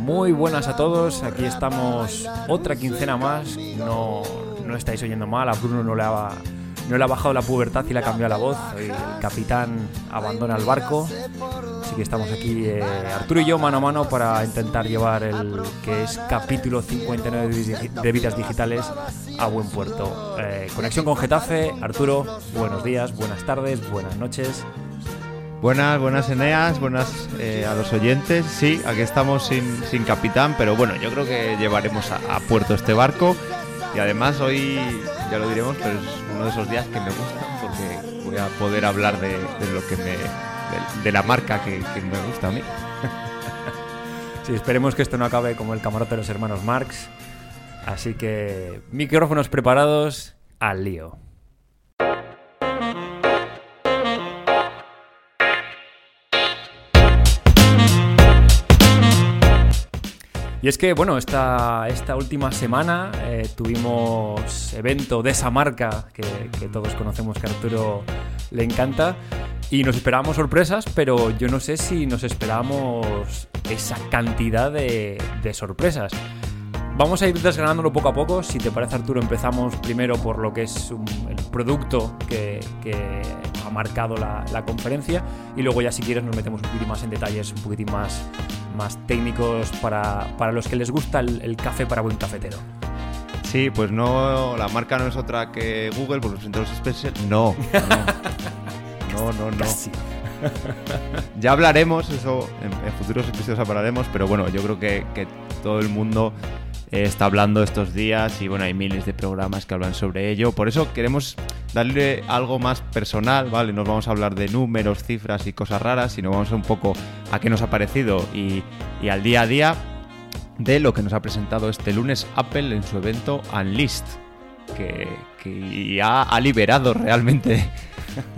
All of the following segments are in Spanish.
Muy buenas a todos, aquí estamos otra quincena más. No, no estáis oyendo mal, a Bruno no le, ha, bajado la pubertad y le ha cambiado la voz. El capitán abandona el barco. Así que estamos aquí, eh, Arturo y yo, mano a mano, para intentar llevar el que es capítulo 59 de, de Vidas Digitales a buen puerto. Eh, conexión con Getafe. Arturo, buenos días, buenas tardes, buenas noches. Buenas, buenas Eneas, buenas eh, a los oyentes. Sí, aquí estamos sin, sin, capitán, pero bueno, yo creo que llevaremos a, a, puerto este barco. Y además hoy, ya lo diremos, pero es uno de esos días que me gustan porque voy a poder hablar de, de lo que me. de, de la marca que, que, me gusta a mí. Sí, esperemos que esto no acabe como el camarote de los hermanos Marx. Así que micrófonos preparados al lío. Y es que, bueno, esta, esta última semana eh, tuvimos evento de esa marca que, todos conocemos que a Arturo le encanta. Y nos esperábamos sorpresas, pero yo no sé si nos esperábamos esa cantidad de, sorpresas. Vamos a ir desgranándolo poco a poco. Si te parece, Arturo, empezamos primero por lo que es el producto que, que ha marcado la, la, conferencia. Y luego, ya si quieres, nos metemos un poquitín más en detalles, un poquitín más, más técnicos para, para, los que les gusta el, el, café para buen cafetero. Sí, pues no, la marca no es otra que Google, por los centros Special. No, no, no, no. no. ya hablaremos, eso en, en, futuros episodios hablaremos, pero bueno, yo creo que, que todo el mundo está hablando estos días y bueno, hay miles de programas que hablan sobre ello. Por eso queremos darle algo más personal, ¿vale? No vamos a hablar de números, cifras y cosas raras, sino vamos un poco a qué nos ha parecido y, y al día a día de lo que nos ha presentado este lunes Apple en su evento Unleashed, que, que ya ha liberado realmente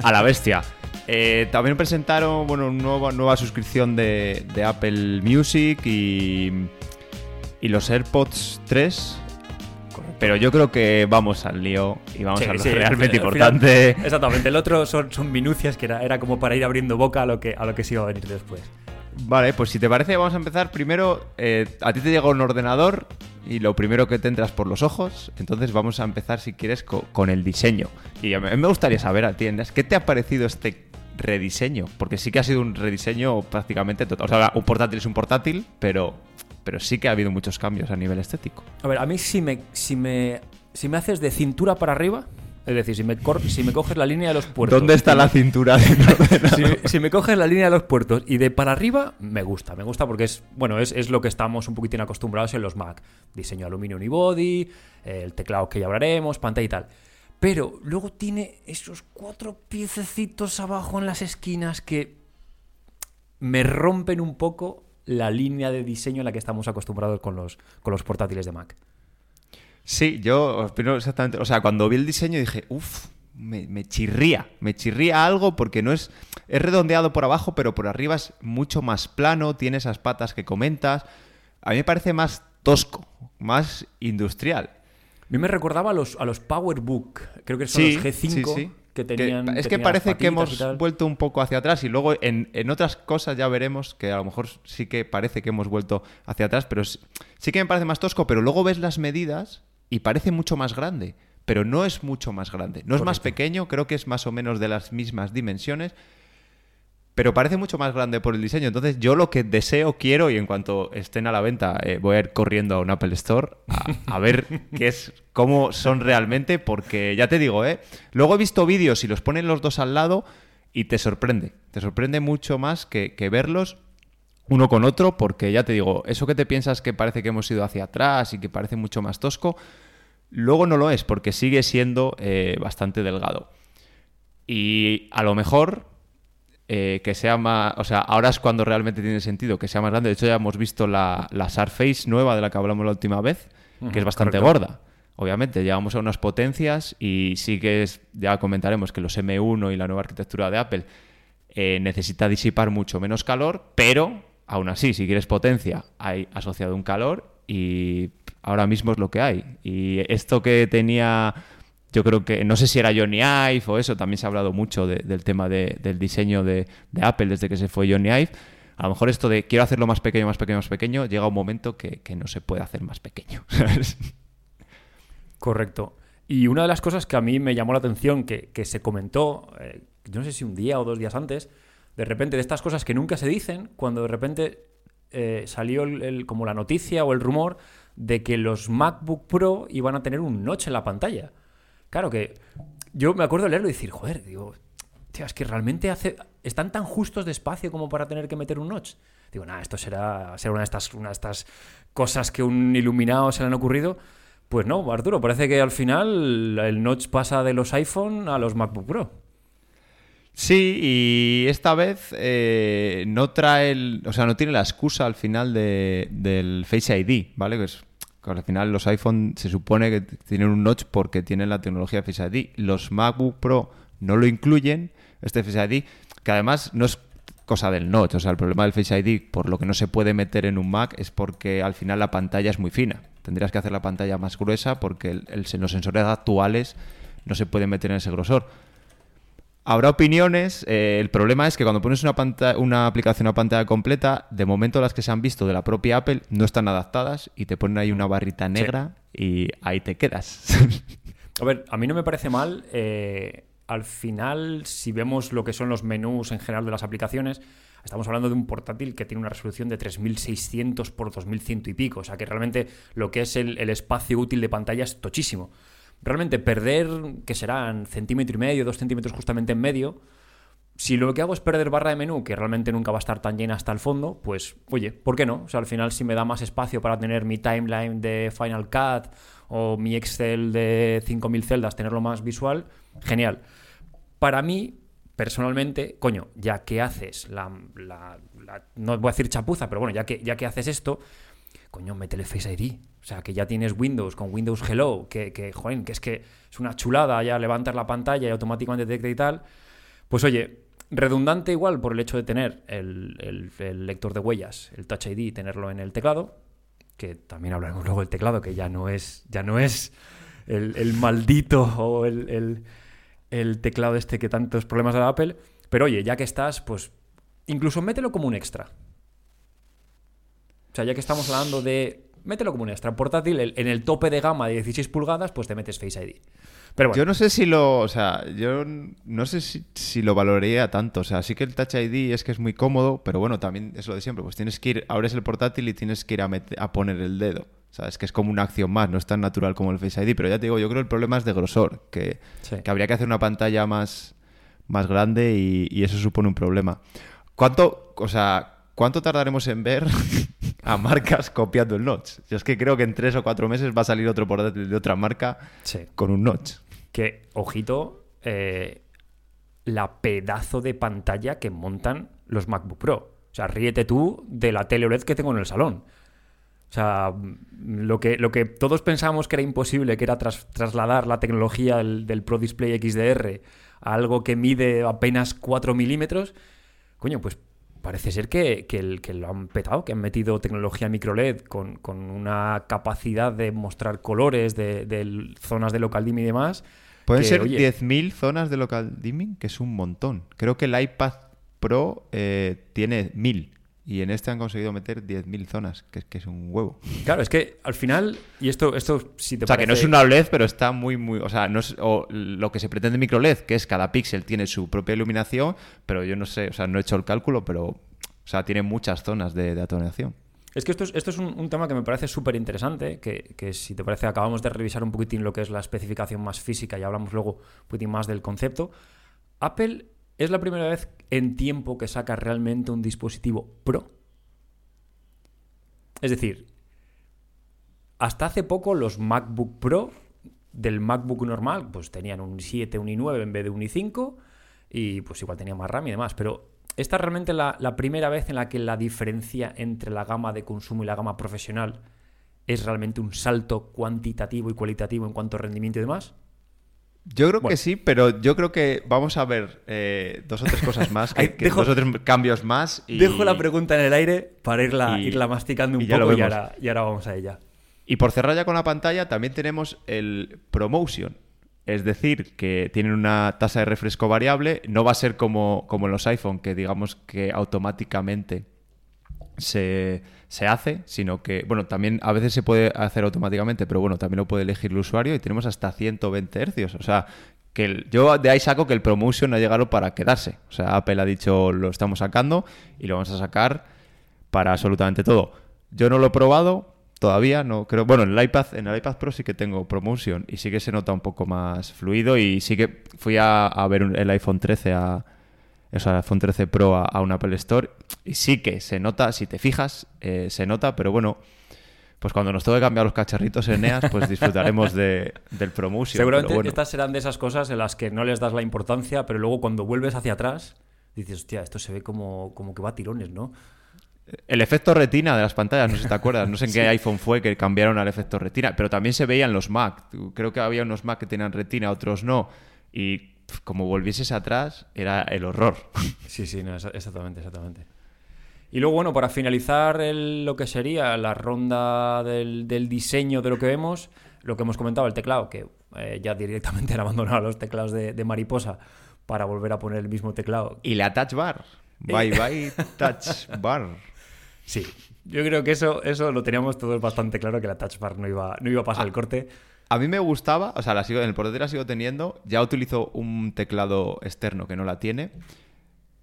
a la bestia. Eh, también presentaron bueno, una nueva, nueva suscripción de, de Apple Music y, y los AirPods 3 pero yo creo que vamos al lío y vamos sí, a lo sí, realmente al importante. Final, exactamente, el otro son, son minucias que era, era, como para ir abriendo boca a lo, que, a lo que se iba a venir después. Vale, pues si te parece vamos a empezar primero, eh, a ti te llega un ordenador y lo primero que te entras por los ojos, entonces vamos a empezar si quieres con, con el diseño. Y a mí me gustaría saber a ti, ¿qué te ha parecido este rediseño? Porque sí que ha sido un rediseño prácticamente total. O sea, un portátil es un portátil, pero pero sí que ha habido muchos cambios a nivel estético. A ver, a mí si me, si me, si me haces de cintura para arriba, es decir, si me, si me coges la línea de los puertos... ¿Dónde está la cintura? si, si, me coges la línea de los puertos y de para arriba, me gusta. Me gusta porque es, bueno, es, es lo que estamos un poquitín acostumbrados en los Mac. Diseño aluminio unibody, el teclado que ya hablaremos, pantalla y tal. Pero luego tiene esos cuatro piececitos abajo en las esquinas que me rompen un poco la línea de diseño en la que estamos acostumbrados con los, con los portátiles de Mac. Sí, yo opino exactamente. O sea, cuando vi el diseño dije, uff, me, me, chirría. Me chirría algo porque no es. Es redondeado por abajo, pero por arriba es mucho más plano. Tiene esas patas que comentas. A mí me parece más tosco, más industrial. A mí me recordaba a los, a los PowerBook. Creo que son sí, los G5. Sí, sí. Que tenían, que, es que, parece que hemos vuelto un poco hacia atrás y luego en, en, otras cosas ya veremos que a lo mejor sí que parece que hemos vuelto hacia atrás, pero sí, sí que me parece más tosco, pero luego ves las medidas y parece mucho más grande, pero no es mucho más grande. No Correcto. es más pequeño, creo que es más o menos de las mismas dimensiones, pero parece mucho más grande por el diseño. Entonces yo lo que deseo, quiero, y en cuanto estén a la venta, eh, voy a ir corriendo a un Apple Store a, a ver qué es, cómo son realmente, porque ya te digo, ¿eh? Luego he visto vídeos y los ponen los dos al lado y te sorprende. Te sorprende mucho más que, que verlos uno con otro, porque ya te digo, eso que te piensas que parece que hemos ido hacia atrás y que parece mucho más tosco, luego no lo es, porque sigue siendo eh, bastante delgado. Y a lo mejor eh, que sea más. O sea, ahora es cuando realmente tiene sentido que sea más grande. De hecho, ya hemos visto la, la Surface nueva de la que hablamos la última vez, que es bastante Correcto. gorda. Obviamente, llegamos a unas potencias y sí que es, ya comentaremos que los M1 y la nueva arquitectura de Apple eh, necesita disipar mucho menos calor, pero aún así, si quieres potencia, hay asociado un calor y ahora mismo es lo que hay. Y esto que tenía, yo creo que, no sé si era Johnny Ive o eso, también se ha hablado mucho del tema del diseño de, Apple desde que se fue Johnny Ive. A lo mejor esto de quiero hacerlo más pequeño, más pequeño, más pequeño, llega un momento que, no se puede hacer más pequeño. Correcto. Y una de las cosas que a mí me llamó la atención, que, se comentó, eh, no sé si un día o dos días antes, de repente de estas cosas que nunca se dicen, cuando de repente eh, salió como la noticia o el rumor de que los MacBook Pro iban a tener un notch en la pantalla. Claro que yo me acuerdo de leerlo y decir, joder, digo, tío, es que realmente hace, están tan justos de espacio como para tener que meter un notch. Digo, nada, esto será, será una, de estas, estas cosas que un iluminado se le han ocurrido. Pues no, Arturo, parece que al final el notch pasa de los iPhone a los MacBook Pro. Sí, y esta vez eh, no trae el, o sea, no tiene la excusa al final de, del Face ID, ¿vale? Que, es, al final los iPhone se supone que tienen un notch porque tienen la tecnología Face ID. Los MacBook Pro no lo incluyen, este Face ID, que además no es cosa del notch, o sea, el problema del Face ID, por lo que no se puede meter en un Mac, es porque al final la pantalla es muy fina. Tendrías que hacer la pantalla más gruesa porque los sensores actuales no se pueden meter en ese grosor. Habrá opiniones. Eh, el problema es que cuando pones una, una aplicación a pantalla completa, de momento las que se han visto de la propia Apple no están adaptadas y te ponen ahí una barrita negra y ahí te quedas. a ver, a mí no me parece mal. Eh, al final, si vemos lo que son los menús en general de las aplicaciones, estamos hablando de un portátil que tiene una resolución de 3600 por 2100 y pico. O sea que realmente lo que es el, el espacio útil de pantalla es tochísimo realmente perder, que serán centímetro y medio, dos centímetros justamente en medio, si lo que hago es perder barra de menú, que realmente nunca va a estar tan llena hasta el fondo, pues oye, ¿por qué no? O sea, al final si me da más espacio para tener mi timeline de Final Cut o mi Excel de 5000 celdas, tenerlo más visual, genial. Para mí, personalmente, coño, ya que haces la, no voy a decir chapuza, pero bueno, ya que, ya que haces esto, coño, métele Face ID. O sea, que ya tienes Windows con Windows Hello, que, que, joder, que es que es una chulada ya levantar la pantalla y automáticamente detecta y tal. Pues oye, redundante igual por el hecho de tener el, lector de huellas, el Touch ID, tenerlo en el teclado, que también hablaremos luego del teclado, que ya no es, ya no es el, maldito o el, teclado este que tantos problemas da Apple. Pero oye, ya que estás, pues incluso mételo como un extra. O sea, ya que estamos hablando de. Mételo como un extra portátil, en el tope de gama de 16 pulgadas, pues te metes Face ID. Pero bueno. Yo no sé si lo. O sea, yo no sé si, lo valoraría tanto. O sea, sí que el Touch ID es que es muy cómodo, pero bueno, también es lo de siempre. Pues tienes que ir, abres el portátil y tienes que ir a, a poner el dedo. O sea, es que es como una acción más, no es tan natural como el Face ID. Pero ya te digo, yo creo que el problema es de grosor, que, que habría que hacer una pantalla más, más grande y, y eso supone un problema. ¿Cuánto, o sea, ¿cuánto tardaremos en ver a marcas copiando el notch. Yo es que creo que en tres o cuatro meses va a salir otro portátil de otra marca con un notch. Que, ojito, eh, la pedazo de pantalla que montan los MacBook Pro. O sea, ríete tú de la tele OLED que tengo en el salón. O sea, lo que, lo que todos pensábamos que era imposible, que era trasladar la tecnología del, Pro Display XDR a algo que mide apenas 4 milímetros, coño, pues parece ser que, que, lo han petado, que han metido tecnología micro LED con, una capacidad de mostrar colores de, zonas de local dimming y demás. Pueden ser 10.000 zonas de local dimming, que es un montón. Creo que el iPad Pro eh, tiene 1.000 y en este han conseguido meter 10.000 zonas, que, que, es un huevo. Claro, es que al final, y esto, esto si te O sea, que no es una LED, pero está muy, muy... O sea, no es o lo que se pretende micro LED, que es cada píxel tiene su propia iluminación, pero yo no sé, o sea, no he hecho el cálculo, pero... O sea, tiene muchas zonas de, de atonación. Es que esto es, esto es un, tema que me parece súper interesante, que, que, si te parece acabamos de revisar un poquitín lo que es la especificación más física y hablamos luego un poquitín más del concepto. Apple es la primera vez en tiempo que saca realmente un dispositivo Pro. Es decir, hasta hace poco los MacBook Pro del MacBook normal pues tenían un i7, un i9 en vez de un i5 y pues igual tenía más RAM y demás, pero esta es realmente la, la primera vez en la que la diferencia entre la gama de consumo y la gama profesional ¿Es realmente un salto cuantitativo y cualitativo en cuanto a rendimiento y demás? Yo creo que sí, pero yo creo que vamos a ver eh, dos o tres cosas más, que, dos o tres cambios más. Y... Dejo la pregunta en el aire para irla, irla masticando un poco y ahora, y ahora vamos a ella. Y por cerrar ya con la pantalla, también tenemos el Promotion. Es decir, que tienen una tasa de refresco variable. No va a ser como, como en los iPhone, que digamos que automáticamente se, hace, sino que, bueno, también a veces se puede hacer automáticamente, pero bueno, también lo puede elegir el usuario y tenemos hasta 120 hercios. O sea, que yo de ahí saco que el Promotion ha llegado para quedarse. O sea, Apple ha dicho lo estamos sacando y lo vamos a sacar para absolutamente todo. Yo no lo he probado, todavía, no creo. Bueno, en el iPad, en el iPad Pro sí que tengo Promotion y sí que se nota un poco más fluido y sí que fui a, ver el iPhone 13 a o sea, el iPhone 13 Pro a, un Apple Store y sí que se nota, si te fijas, eh, se nota, pero bueno, pues cuando nos toque cambiar los cacharritos en EAS, pues disfrutaremos de, del Promotion. Seguramente estas serán de esas cosas en las que no les das la importancia, pero luego cuando vuelves hacia atrás, dices, hostia, esto se ve como, como que va a tirones, ¿no? El efecto retina de las pantallas, no sé si te acuerdas, no sé en qué iPhone fue que cambiaron al efecto retina, pero también se veían los Mac. Creo que había unos Mac que tenían retina, otros no. Y como volvieses atrás, era el horror. Sí, sí, exactamente, exactamente. Y luego, bueno, para finalizar lo que sería la ronda del, diseño de lo que vemos, lo que hemos comentado, el teclado, que eh, ya directamente han abandonado los teclados de, de, mariposa para volver a poner el mismo teclado. Y la touch bar. Bye bye touch bar. Sí, yo creo que eso, eso lo teníamos todos bastante claro, que la touch bar no iba, no iba a pasar el corte. A mí me gustaba, o sea, la sigo, en el portátil la sigo teniendo. Ya utilizo un teclado externo que no la tiene.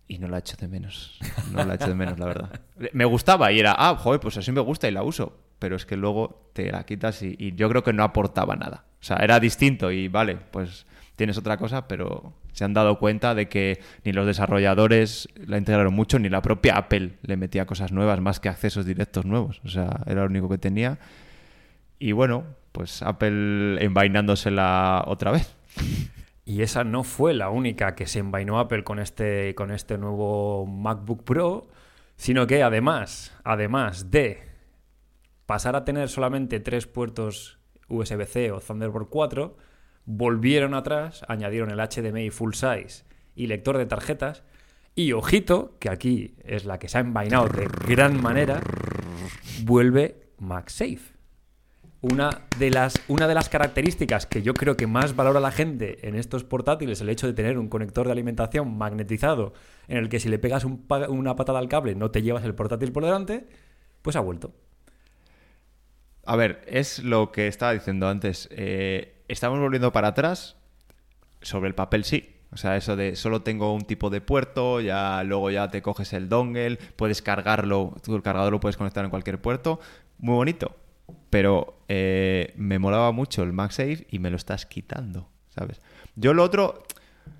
Y no la echo de menos. No la echo de menos, la verdad. Me gustaba y era, ah, joder, pues así me gusta y la uso. Pero es que luego te la quitas y, y yo creo que no aportaba nada. O sea, era distinto y vale, pues tienes otra cosa, pero se han dado cuenta de que ni los desarrolladores la integraron mucho, ni la propia Apple le metía cosas nuevas más que accesos directos nuevos. O sea, era lo único que tenía. Y bueno, pues Apple envainándosela otra vez. Y esa no fue la única que se envainó Apple con este, con este nuevo MacBook Pro, sino que además, además de pasar a tener solamente tres puertos USB-C o Thunderbolt 4, volvieron atrás, añadieron el HDMI full size y lector de tarjetas. Y ojito, que aquí es la que se ha envainado de gran manera, vuelve MagSafe. Una de, las, una de las características que yo creo que más valora la gente en estos portátiles, el hecho de tener un conector de alimentación magnetizado en el que si le pegas una patada al cable no te llevas el portátil por delante, pues ha vuelto. A ver, es lo que estaba diciendo antes. Eh, estamos volviendo para atrás. Sobre el papel sí. O sea, eso de solo tengo un tipo de puerto, ya luego ya te coges el dongle, puedes cargarlo, tú el cargador lo puedes conectar en cualquier puerto. Muy bonito. Pero eh, me molaba mucho el MagSafe y me lo estás quitando, ¿sabes? Yo lo otro,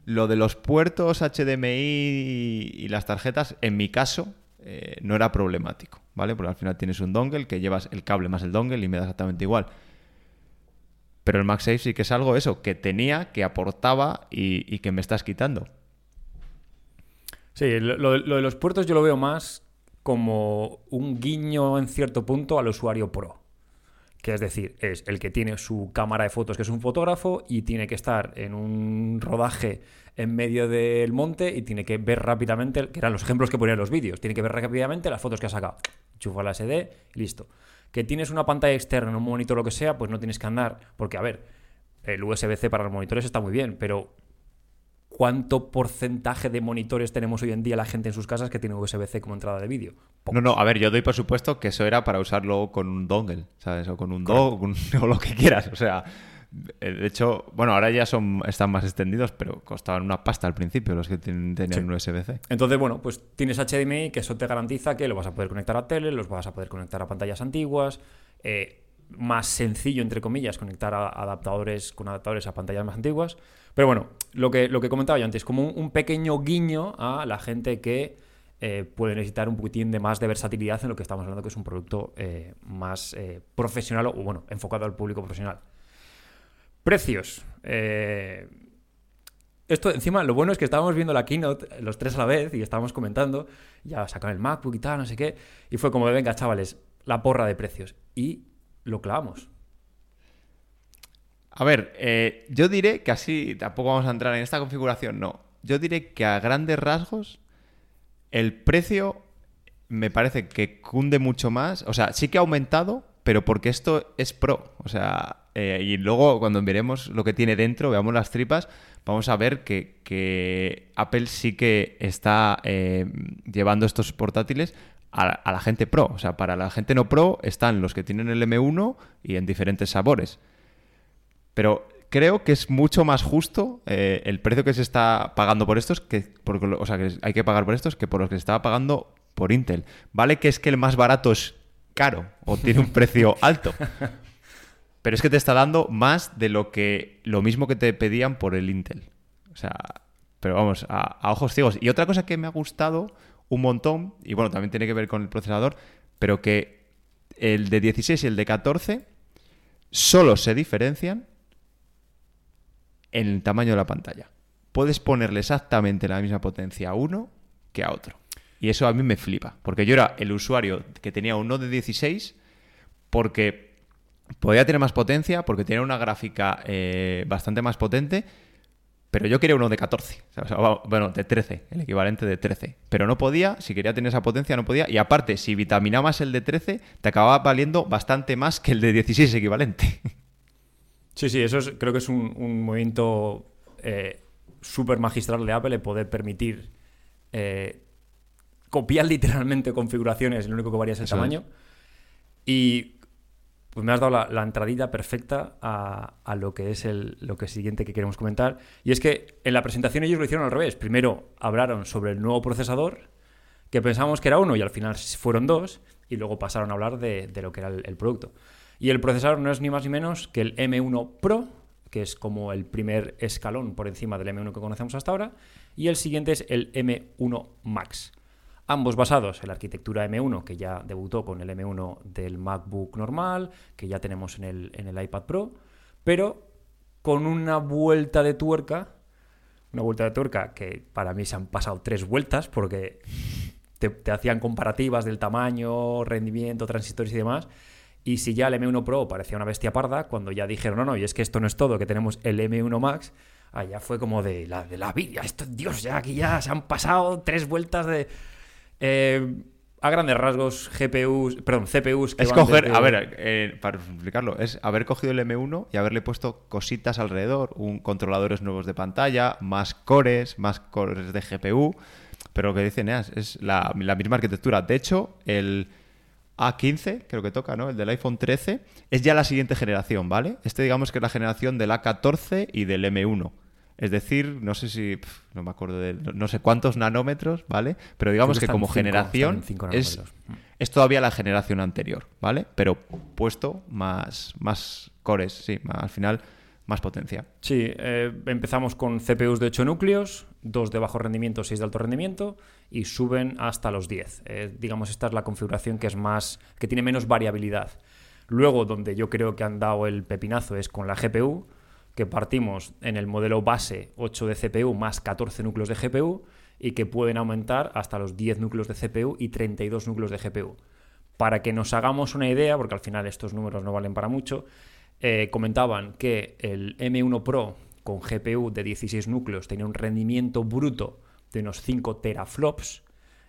lo de los puertos HDMI y las tarjetas, en mi caso, eh, no era problemático, ¿vale? Porque al final tienes un dongle que llevas el cable más el dongle y me da exactamente igual. Pero el MagSafe sí que es algo eso, que tenía, que aportaba y, que me estás quitando. Sí, lo, de los puertos yo lo veo más como un guiño en cierto punto al usuario pro. Que es decir, es el que tiene su cámara de fotos, que es un fotógrafo, y tiene que estar en un rodaje en medio del monte y tiene que ver rápidamente, que eran los ejemplos que ponían los vídeos, tiene que ver rápidamente las fotos que ha sacado. Chufa la SD listo que tienes una pantalla externa, un monitor lo que sea, pues no tienes que andar. Porque, a ver, el USB-C para los monitores está muy bien, pero ¿cuánto porcentaje de monitores tenemos hoy en día la gente en sus casas que tiene USB-C como entrada de vídeo? No, no, a ver, yo doy por supuesto que eso era para usarlo con un dongle, ¿sabes? O con un dog o lo que quieras. O sea, eh, de hecho, bueno, ahora ya son, están más extendidos, pero costaban una pasta al principio los que tenían un USB-C. Entonces, bueno, pues tienes HDMI, que eso te garantiza que lo vas a poder conectar a tele, los vas a poder conectar a pantallas antiguas. Eh, más sencillo, entre comillas, conectar a adaptadores con adaptadores a pantallas más antiguas. Pero bueno, lo que, lo que comentaba yo antes, como un, pequeño guiño a la gente que eh, puede necesitar un poquitín de más de versatilidad en lo que estamos hablando, que es un producto más profesional o, bueno, enfocado al público profesional. Precios. Eh, esto, encima, lo bueno es que estábamos viendo la keynote los tres a la vez y estábamos comentando, ya sacan el MacBook y tal, no sé qué, y fue como, venga, chavales, la porra de precios. Y lo clavamos. A ver, eh, yo diré que así tampoco vamos a entrar en esta configuración, no. Yo diré que a grandes rasgos el precio me parece que cunde mucho más. O sea, sí que ha aumentado, pero porque esto es pro. O sea, eh, y luego cuando veremos lo que tiene dentro, veamos las tripas, vamos a ver que, Apple sí que está eh, llevando estos portátiles a, a la gente pro. O sea, para la gente no pro están los que tienen el M1 y en diferentes sabores. Pero creo que es mucho más justo eh, el precio que se está pagando por estos, que por, o sea, que hay que pagar por estos, que por los que se estaba pagando por Intel. Vale que es que el más barato es caro o tiene un precio alto. Pero es que te está dando más de lo que lo mismo que te pedían por el Intel. O sea, pero vamos, a, a ojos ciegos. Y otra cosa que me ha gustado un montón, y bueno, también tiene que ver con el procesador, pero que el de 16 y el de 14 solo se diferencian en el tamaño de la pantalla. Puedes ponerle exactamente la misma potencia a uno que a otro. Y eso a mí me flipa, porque yo era el usuario que tenía uno de 16 porque podía tener más potencia, porque tenía una gráfica eh, bastante más potente, pero yo quería uno de 14, o sea, bueno, de 13, el equivalente de 13. Pero no podía, si quería tener esa potencia no podía, y aparte, si vitaminabas el de 13, te acababa valiendo bastante más que el de 16 equivalente. Sí, sí, eso es, creo que es un, un movimiento eh, súper magistral de Apple, el poder permitir eh, copiar literalmente configuraciones, lo único que varía es el Eso tamaño. Y pues me has dado la, la entradita perfecta a, a lo que es el lo que siguiente que queremos comentar. Y es que en la presentación ellos lo hicieron al revés. Primero hablaron sobre el nuevo procesador, que pensábamos que era uno y al final fueron dos, y luego pasaron a hablar de, de lo que era el, el producto. Y el procesador no es ni más ni menos que el M1 Pro, que es como el primer escalón por encima del M1 que conocemos hasta ahora, y el siguiente es el M1 Max. Ambos basados en la arquitectura M1, que ya debutó con el M1 del MacBook normal, que ya tenemos en el, en el iPad Pro, pero con una vuelta de tuerca, una vuelta de tuerca que para mí se han pasado tres vueltas, porque te, te hacían comparativas del tamaño, rendimiento, transistores y demás, y si ya el M1 Pro parecía una bestia parda, cuando ya dijeron, no, no, y es que esto no es todo, que tenemos el M1 Max, allá fue como de la, de la vida, esto, Dios, ya aquí ya se han pasado tres vueltas de... Eh, a grandes rasgos, GPUs, perdón, CPUs que Es van coger, desde- a ver, eh, para explicarlo, es haber cogido el M1 y haberle puesto cositas alrededor, un controladores nuevos de pantalla, más cores, más cores de GPU, pero lo que dicen es, es la, la misma arquitectura. De hecho, el A15, creo que toca, ¿no? El del iPhone 13, es ya la siguiente generación, ¿vale? Este digamos que es la generación del A14 y del M1. Es decir, no sé si, pf, no me acuerdo de, no, sé cuántos nanómetros, ¿vale? Pero digamos que como cinco- generación es, nanómetros. es todavía la generación anterior, ¿vale? Pero puesto más, más cores, sí, más- al final más potencia. Sí, eh, empezamos con CPUs de 8 núcleos, 2 de bajo rendimiento, 6 de alto rendimiento y suben hasta los 10. Eh, digamos, esta es la configuración que es más que tiene menos variabilidad. Luego, donde yo creo que han dado el pepinazo es con la GPU, que partimos en el modelo base 8 de CPU más 14 núcleos de GPU y que pueden aumentar hasta los 10 núcleos de CPU y 32 núcleos de GPU. Para que nos hagamos una idea, porque al final estos números no valen para mucho, eh, comentaban que el M1 Pro con GPU de 16 núcleos tenía un rendimiento bruto de unos 5 teraflops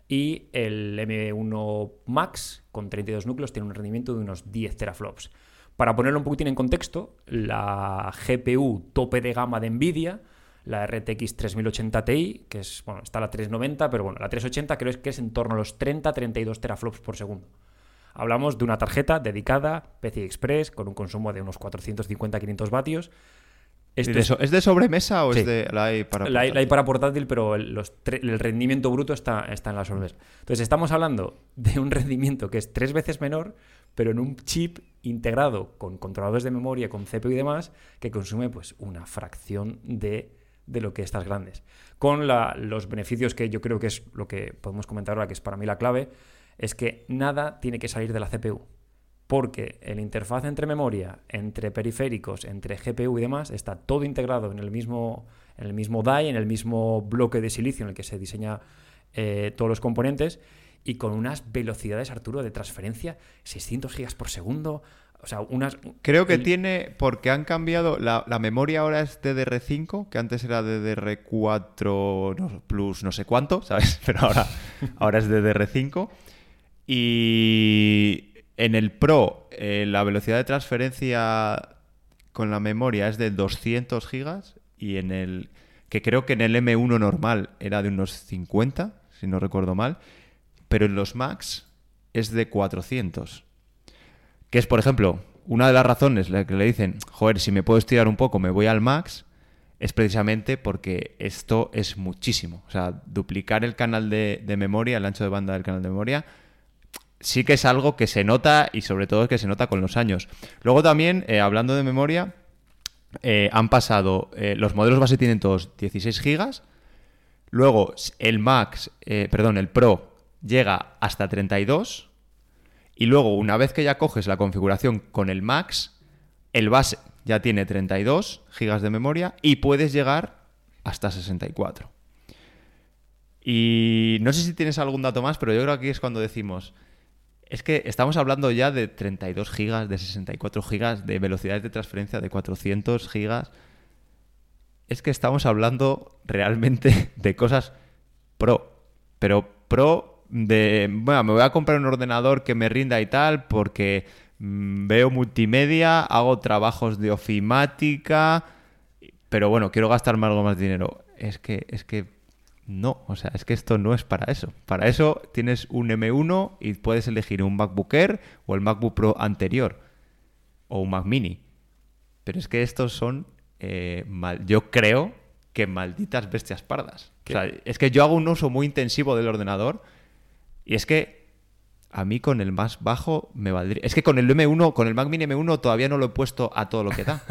y el M1 Max con 32 núcleos tiene un rendimiento de unos 10 teraflops. Para ponerlo un poquitín en contexto, la GPU tope de gama de Nvidia, la RTX 3080 Ti, que es, bueno, está la 390, pero bueno, la 380 creo que es en torno a los 30-32 teraflops por segundo. Hablamos de una tarjeta dedicada PCI Express con un consumo de unos 450-500 vatios. Esto ¿Y de es- so- ¿Es de sobremesa o Sí. es de la hay para la, hay- la hay portátil? para portátil, pero el, los tre- el rendimiento bruto está, está en la sobremesa. Entonces, estamos hablando de un rendimiento que es tres veces menor, pero en un chip integrado con controladores de memoria, con CPU y demás, que consume pues una fracción de, de lo que estas grandes. Con la- los beneficios que yo creo que es lo que podemos comentar ahora, que es para mí la clave, es que nada tiene que salir de la CPU porque el interfaz entre memoria, entre periféricos, entre GPU y demás está todo integrado en el mismo, en el mismo die, en el mismo bloque de silicio en el que se diseña eh, todos los componentes y con unas velocidades, Arturo, de transferencia 600 gigas por segundo O sea, unas... Creo que el- tiene, porque han cambiado, la, la memoria ahora es DDR5, que antes era DDR4 no, plus no sé cuánto, ¿sabes? Pero ahora, ahora es DDR5. Y en el Pro, eh, la velocidad de transferencia con la memoria es de 200 gigas y en el que creo que en el M1 normal era de unos 50, si no recuerdo mal, pero en los Max es de 400. Que es, por ejemplo, una de las razones la que le dicen, joder, si me puedo estirar un poco, me voy al max, es precisamente porque esto es muchísimo. O sea, duplicar el canal de, de memoria, el ancho de banda del canal de memoria, sí que es algo que se nota y sobre todo que se nota con los años. Luego también, eh, hablando de memoria, eh, han pasado, eh, los modelos base tienen todos 16 gigas, luego el Max, perdón, el Pro llega hasta 32 y luego una vez que ya coges la configuración con el Max, el base ya tiene 32 gigas de memoria y puedes llegar hasta 64. Y no sé si tienes algún dato más, pero yo creo que aquí es cuando decimos, es que estamos hablando ya de 32 gigas, de 64 gigas, de velocidades de transferencia de 400 gigas. Es que estamos hablando realmente de cosas pro. Pero pro de, bueno, me voy a comprar un ordenador que me rinda y tal porque mm, veo multimedia, hago trabajos de ofimática, pero bueno, quiero gastarme algo más dinero. Es que, es que no, o sea, es que esto no es para eso. Para eso tienes un M1 y puedes elegir un MacBook Air o el MacBook Pro anterior o un Mac Mini. Pero es que estos son, eh, mal, yo creo que malditas bestias pardas. O sea, es que yo hago un uso muy intensivo del ordenador y es que a mí con el más bajo me valdría. Es que con el M1, con el Mac Mini M1 todavía no lo he puesto a todo lo que da.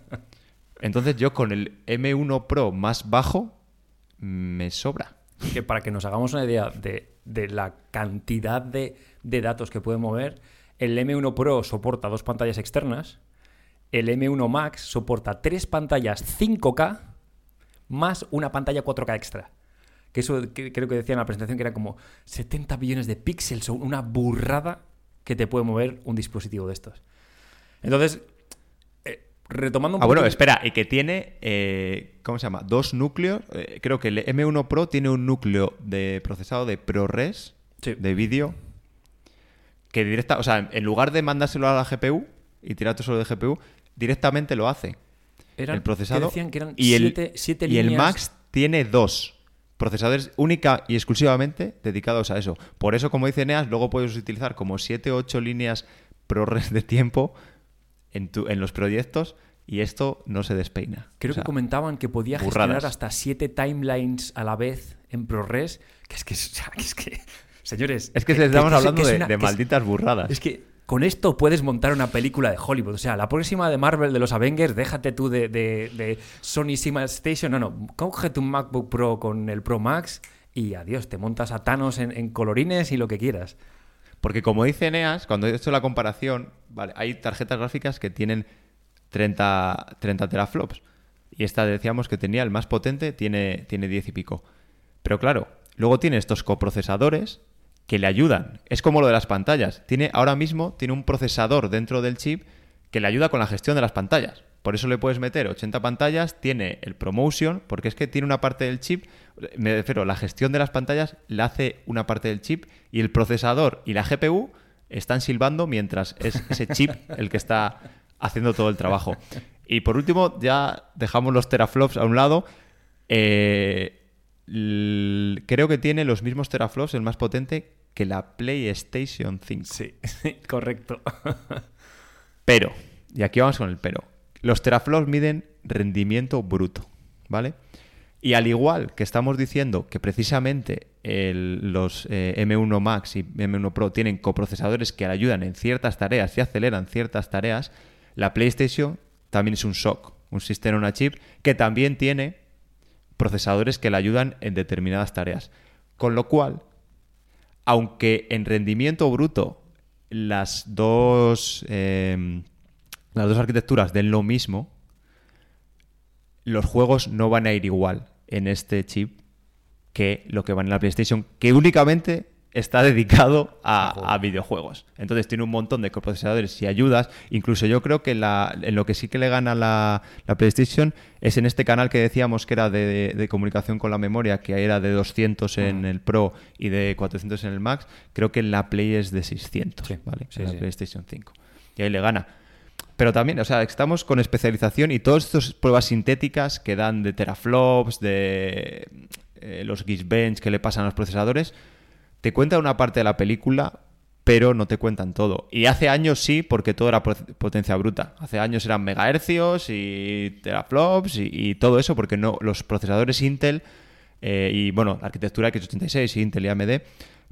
Entonces yo con el M1 Pro más bajo me sobra. que para que nos hagamos una idea de, de la cantidad de, de datos que puede mover, el M1 Pro soporta dos pantallas externas, el M1 Max soporta tres pantallas 5K más una pantalla 4K extra. Que eso creo que decía en la presentación que era como 70 billones de píxeles una burrada que te puede mover un dispositivo de estos. Entonces, retomando un Ah, bueno, espera, y que tiene, eh, ¿cómo se llama? Dos núcleos. Eh, creo que el M1 Pro tiene un núcleo de procesado de ProRes, Sí. de vídeo, que directa, o sea, en lugar de mandárselo a la GPU y tirarte solo de GPU, directamente lo hace. eran- el procesado que decían que eran y el, siete, siete y el líneas- Max tiene dos procesadores única y exclusivamente dedicados a eso. Por eso, como dice Neas, luego puedes utilizar como 7 o 8 líneas ProRes de tiempo en, tu- en los proyectos y esto no se despeina. Creo O sea, que comentaban que podía burradas. gestionar hasta siete timelines a la vez en ProRes. Que es que, o sea, que es que señores. Es que estamos que- hablando que es de, una- de que es- malditas burradas. Es que con esto puedes montar una película de Hollywood. O sea, la próxima de Marvel de los Avengers, déjate tú de, de- de Sony Cinema Station. No, no. Coge tu MacBook Pro con el Pro Max y adiós. Te montas a Thanos en, en colorines y lo que quieras. Porque como dice Neas, cuando he hecho la comparación, vale, hay tarjetas gráficas que tienen 30, 30 teraflops. Y esta decíamos que tenía el más potente, tiene, tiene 10 y pico. Pero claro, luego tiene estos coprocesadores que le ayudan. Es como lo de las pantallas. Tiene, ahora mismo tiene un procesador dentro del chip que le ayuda con la gestión de las pantallas. Por eso le puedes meter 80 pantallas, tiene el ProMotion, porque es que tiene una parte del chip, me refiero, la gestión de las pantallas la hace una parte del chip y el procesador y la GPU están silbando mientras es ese chip el que está haciendo todo el trabajo. Y por último, ya dejamos los teraflops a un lado. Eh, creo que tiene los mismos teraflops, el más potente, que la PlayStation 5. Sí, correcto. Pero, y aquí vamos con el pero. Los teraflops miden rendimiento bruto, ¿vale? Y al igual que estamos diciendo que precisamente los eh, M1 Max y M1 Pro tienen coprocesadores que ayudan en ciertas tareas y aceleran ciertas tareas, la PlayStation también es un SOC, un sistema on a chip, que también tiene procesadores que le ayudan en determinadas tareas. Con lo cual, aunque en rendimiento bruto las dos, eh, las dos arquitecturas den lo mismo, los juegos no van a ir igual en este chip que lo que van en la PlayStation, que únicamente está dedicado a, a, videojuegos. Entonces tiene un montón de coprocesadores y ayudas. Incluso yo creo que la, en lo que sí que le gana la, la, PlayStation es en este canal que decíamos que era de, de, comunicación con la memoria, que era de 200 en el Pro y de 400 en el Max. Creo que en la Play es de 600, ¿vale? Sí, en la sí. PlayStation 5. Y ahí le gana. Pero también, o sea, estamos con especialización y todas estas pruebas sintéticas que dan de teraflops, de eh, los Geekbench que le pasan a los procesadores, te cuenta una parte de la película, pero no te cuentan todo. Y hace años sí, porque todo era potencia bruta. Hace años eran megahercios y teraflops y, todo eso, porque no los procesadores Intel eh, y, bueno, la arquitectura x86 y Intel y AMD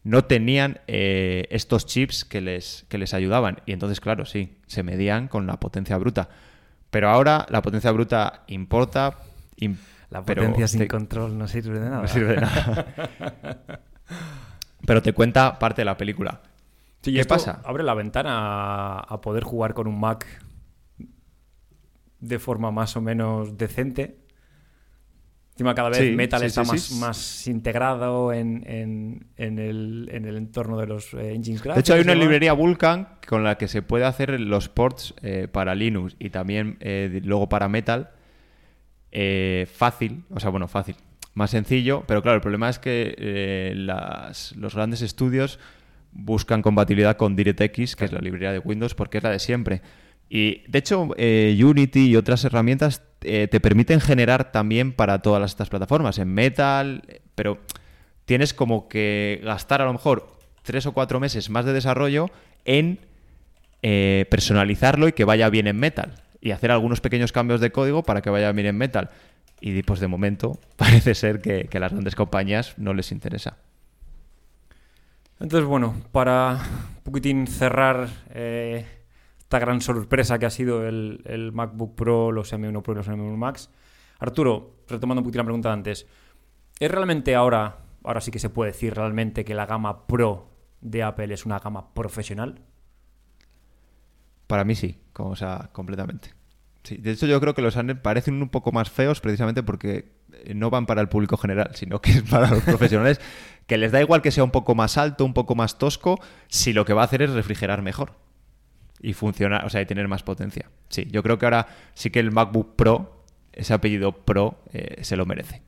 no tenían eh, estos chips que les, que les ayudaban. Y entonces, claro, sí, se medían con la potencia bruta. Pero ahora la potencia bruta importa. Imp la potencia sin te... control no sirve de nada. No sirve de nada. pero te cuenta parte de la película. Sí, ¿Qué pasa? Abre la ventana a poder jugar con un Mac de forma más o menos decente. Encima cada vez Sí, Metal sí, está sí, más, más integrado en, en- en el, en el entorno de los eh, engines gráficos. De hecho, hay una librería Vulkan con la que se puede hacer los ports eh, para Linux y también eh, luego para Metal. eh, fácil, o sea, bueno, fácil, más sencillo, pero claro, el problema es que las- los grandes estudios buscan compatibilidad con DirectX, que es la librería de Windows, porque es la de siempre. Y de hecho, Unity y otras herramientas eh, te permiten generar también para todas estas plataformas, en Metal, pero tienes como que gastar a lo mejor tres o cuatro meses más de desarrollo en eh, personalizarlo y que vaya bien en Metal. Y hacer algunos pequeños cambios de código para que vaya bien en Metal. Y pues de momento parece ser que, que a las grandes compañías no les interesa. Entonces, bueno, para un poquitín cerrar eh, esta gran sorpresa que ha sido el, el MacBook Pro, los M1 Pro y los M1 Max, Arturo, retomando un poquitín la pregunta de antes, ¿es realmente ahora, ahora sí que se puede decir realmente que la gama Pro de Apple es una gama profesional? Para mí sí, como, sea, completamente. Sí, de hecho yo creo que los han parecen un poco más feos precisamente porque eh, no van para el público general, sino que es para los profesionales, que les da igual que sea un poco más alto, un poco más tosco, si lo que va a hacer es refrigerar mejor y funcionar, o sea, y tener más potencia. Sí, yo creo que ahora sí que el MacBook Pro, ese apellido Pro, eh, se lo merece.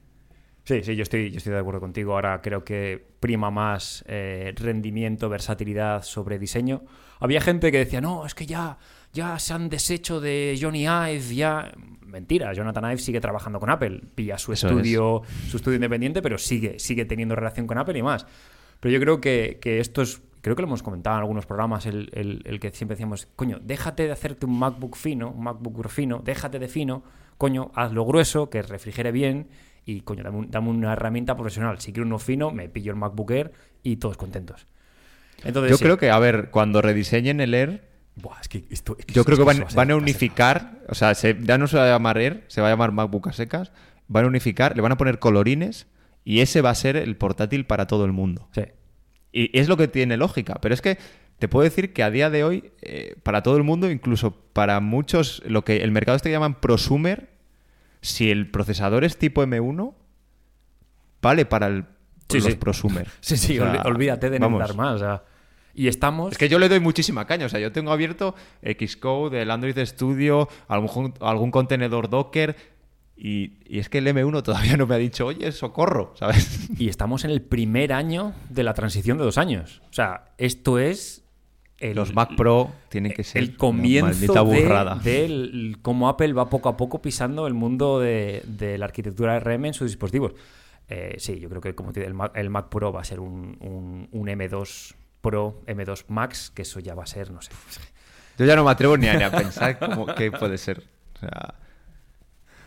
Sí, sí, yo estoy, yo estoy de acuerdo contigo. Ahora creo que prima más eh, rendimiento, versatilidad sobre diseño. Había gente que decía, no, es que ya, ya se han deshecho de Johnny Ive, ya... Mentira, Jonathan Ive sigue trabajando con Apple. Pilla su Eso estudio, su estudio independiente, pero sigue, sigue teniendo relación con Apple y más. Pero yo creo que, que esto es... Creo que lo hemos comentado en algunos programas, el, el- el que siempre decíamos, coño, déjate de hacerte un MacBook fino, un MacBook fino, déjate de fino, coño, hazlo grueso, que refrigere bien y, coño, dame, un- dame una herramienta profesional. Si quiero uno fino, me pillo el MacBook Air y todos contentos. Entonces, Yo sí. creo que, a ver, cuando rediseñen el Air, Buah, es que esto- es que Yo creo que van, va a van unificar, o sea, se- ya no se va a llamar Air, se va a llamar MacBook a secas, van a unificar, le van a poner colorines y ese va a ser el portátil para todo el mundo. Sí. Y es lo que tiene lógica, pero es que te puedo decir que a día de hoy, eh, para todo el mundo, incluso para muchos, lo que el mercado este llaman prosumer, si el procesador es tipo M1, vale para el, Sí, los sí. prosumer. Sí, sí, O sea, olvi- olvídate de vamos. más. o sea, y estamos... Es que yo le doy muchísima caña. O sea, yo tengo abierto Xcode, el Android Studio, algún, algún contenedor Docker. Y, y es que el M1 todavía no me ha dicho, oye, socorro, ¿sabes? Y estamos en el primer año de la transición de dos años. O sea, esto es... el- Los Mac Pro tienen que ser el comienzo una de, burrada. de cómo Apple va poco a poco pisando el mundo de, de la arquitectura RM en sus dispositivos. Eh, sí, yo creo que como el Mac, el Mac Pro va a ser un, un- un M2 Pro, M2 Max, que eso ya va a ser, no sé. Yo ya no me atrevo ni a, ni a pensar cómo, qué puede ser. O sea,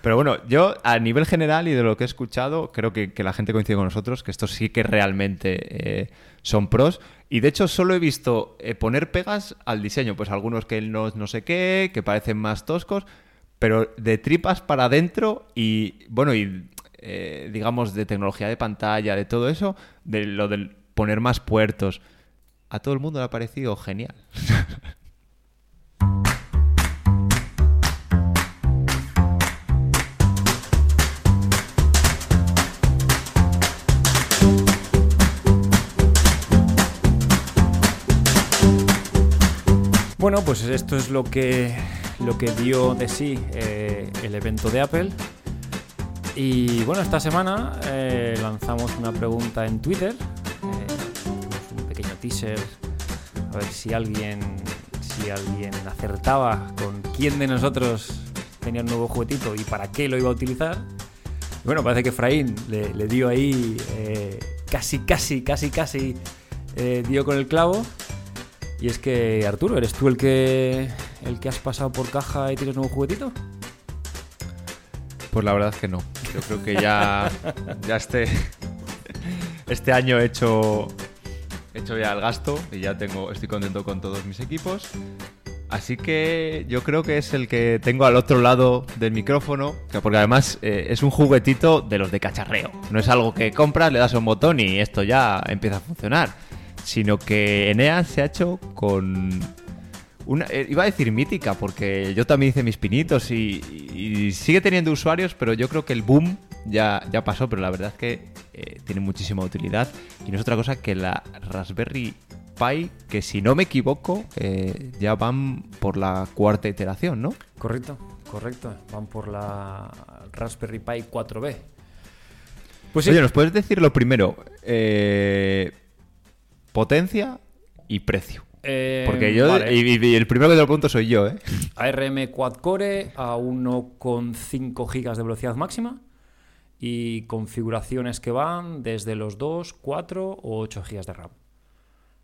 pero bueno, yo a nivel general y de lo que he escuchado, creo que, la gente coincide con nosotros, que estos sí que realmente eh, son pros. Y de hecho solo he visto eh, poner pegas al diseño, pues algunos que no, no sé qué, que parecen más toscos, pero de tripas para adentro y bueno, y eh, digamos de tecnología de pantalla, de todo eso, de lo del poner más puertos. A todo el mundo le ha parecido genial. Bueno, pues esto es lo que, lo que dio de sí eh, el evento de Apple. Y bueno, esta semana eh, lanzamos una pregunta en Twitter. Eh, un pequeño teaser. A ver si alguien, si alguien acertaba con quién de nosotros tenía un nuevo juguetito y para qué lo iba a utilizar. bueno, parece que Fraín le, le dio ahí casi, casi, casi, casi dio con el clavo. Y es que, Arturo, ¿eres tú el que, el que has pasado por caja y tienes nuevo juguetito? Pues la verdad es que no. Yo creo que ya, ya este, este año he hecho, hecho ya el gasto y ya tengo, estoy contento con todos mis equipos. Así que yo creo que es el que tengo al otro lado del micrófono, porque además eh, es un juguetito de los de cacharreo. No es algo que compras, le das un botón y esto ya empieza a funcionar sino que Enea se ha hecho con una, eh, iba a decir mítica, porque yo también hice mis pinitos y, sigue teniendo usuarios, pero yo creo que el boom ya, ya pasó, pero la verdad es que eh, tiene muchísima utilidad y no es otra cosa que la Raspberry Pi, que si no me equivoco, eh, ya van por la cuarta iteración, ¿no? Correcto, correcto, van por la Raspberry Pi 4B. Pues Oye, ¿nos puedes decir lo primero? Eh, potencia y precio. Eh, Porque yo, y, el primero que te lo pregunto soy yo, ¿eh? ARM Quad Core a 1,5 GB de velocidad máxima y configuraciones que van desde los 2, 4 o 8 GB de RAM.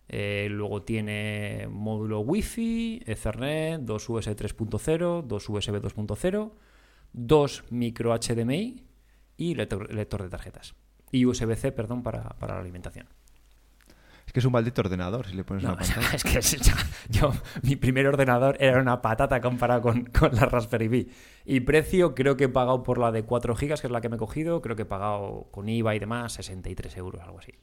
Eh, luego tiene módulo Wi-Fi, Ethernet, 2 USB 3.0, 2 USB 2.0, 2 micro HDMI y lector, de tarjetas. Y USB-C, perdón, para la alimentación. Es que es un maldito ordenador si le pones una pantalla. Es que yo, mi primer ordenador era una patata comparado con, la Raspberry Pi. Y precio, creo que he pagado por la de 4 GB, que es la que me he cogido, creo que he pagado con IVA y demás 63 euros, algo así.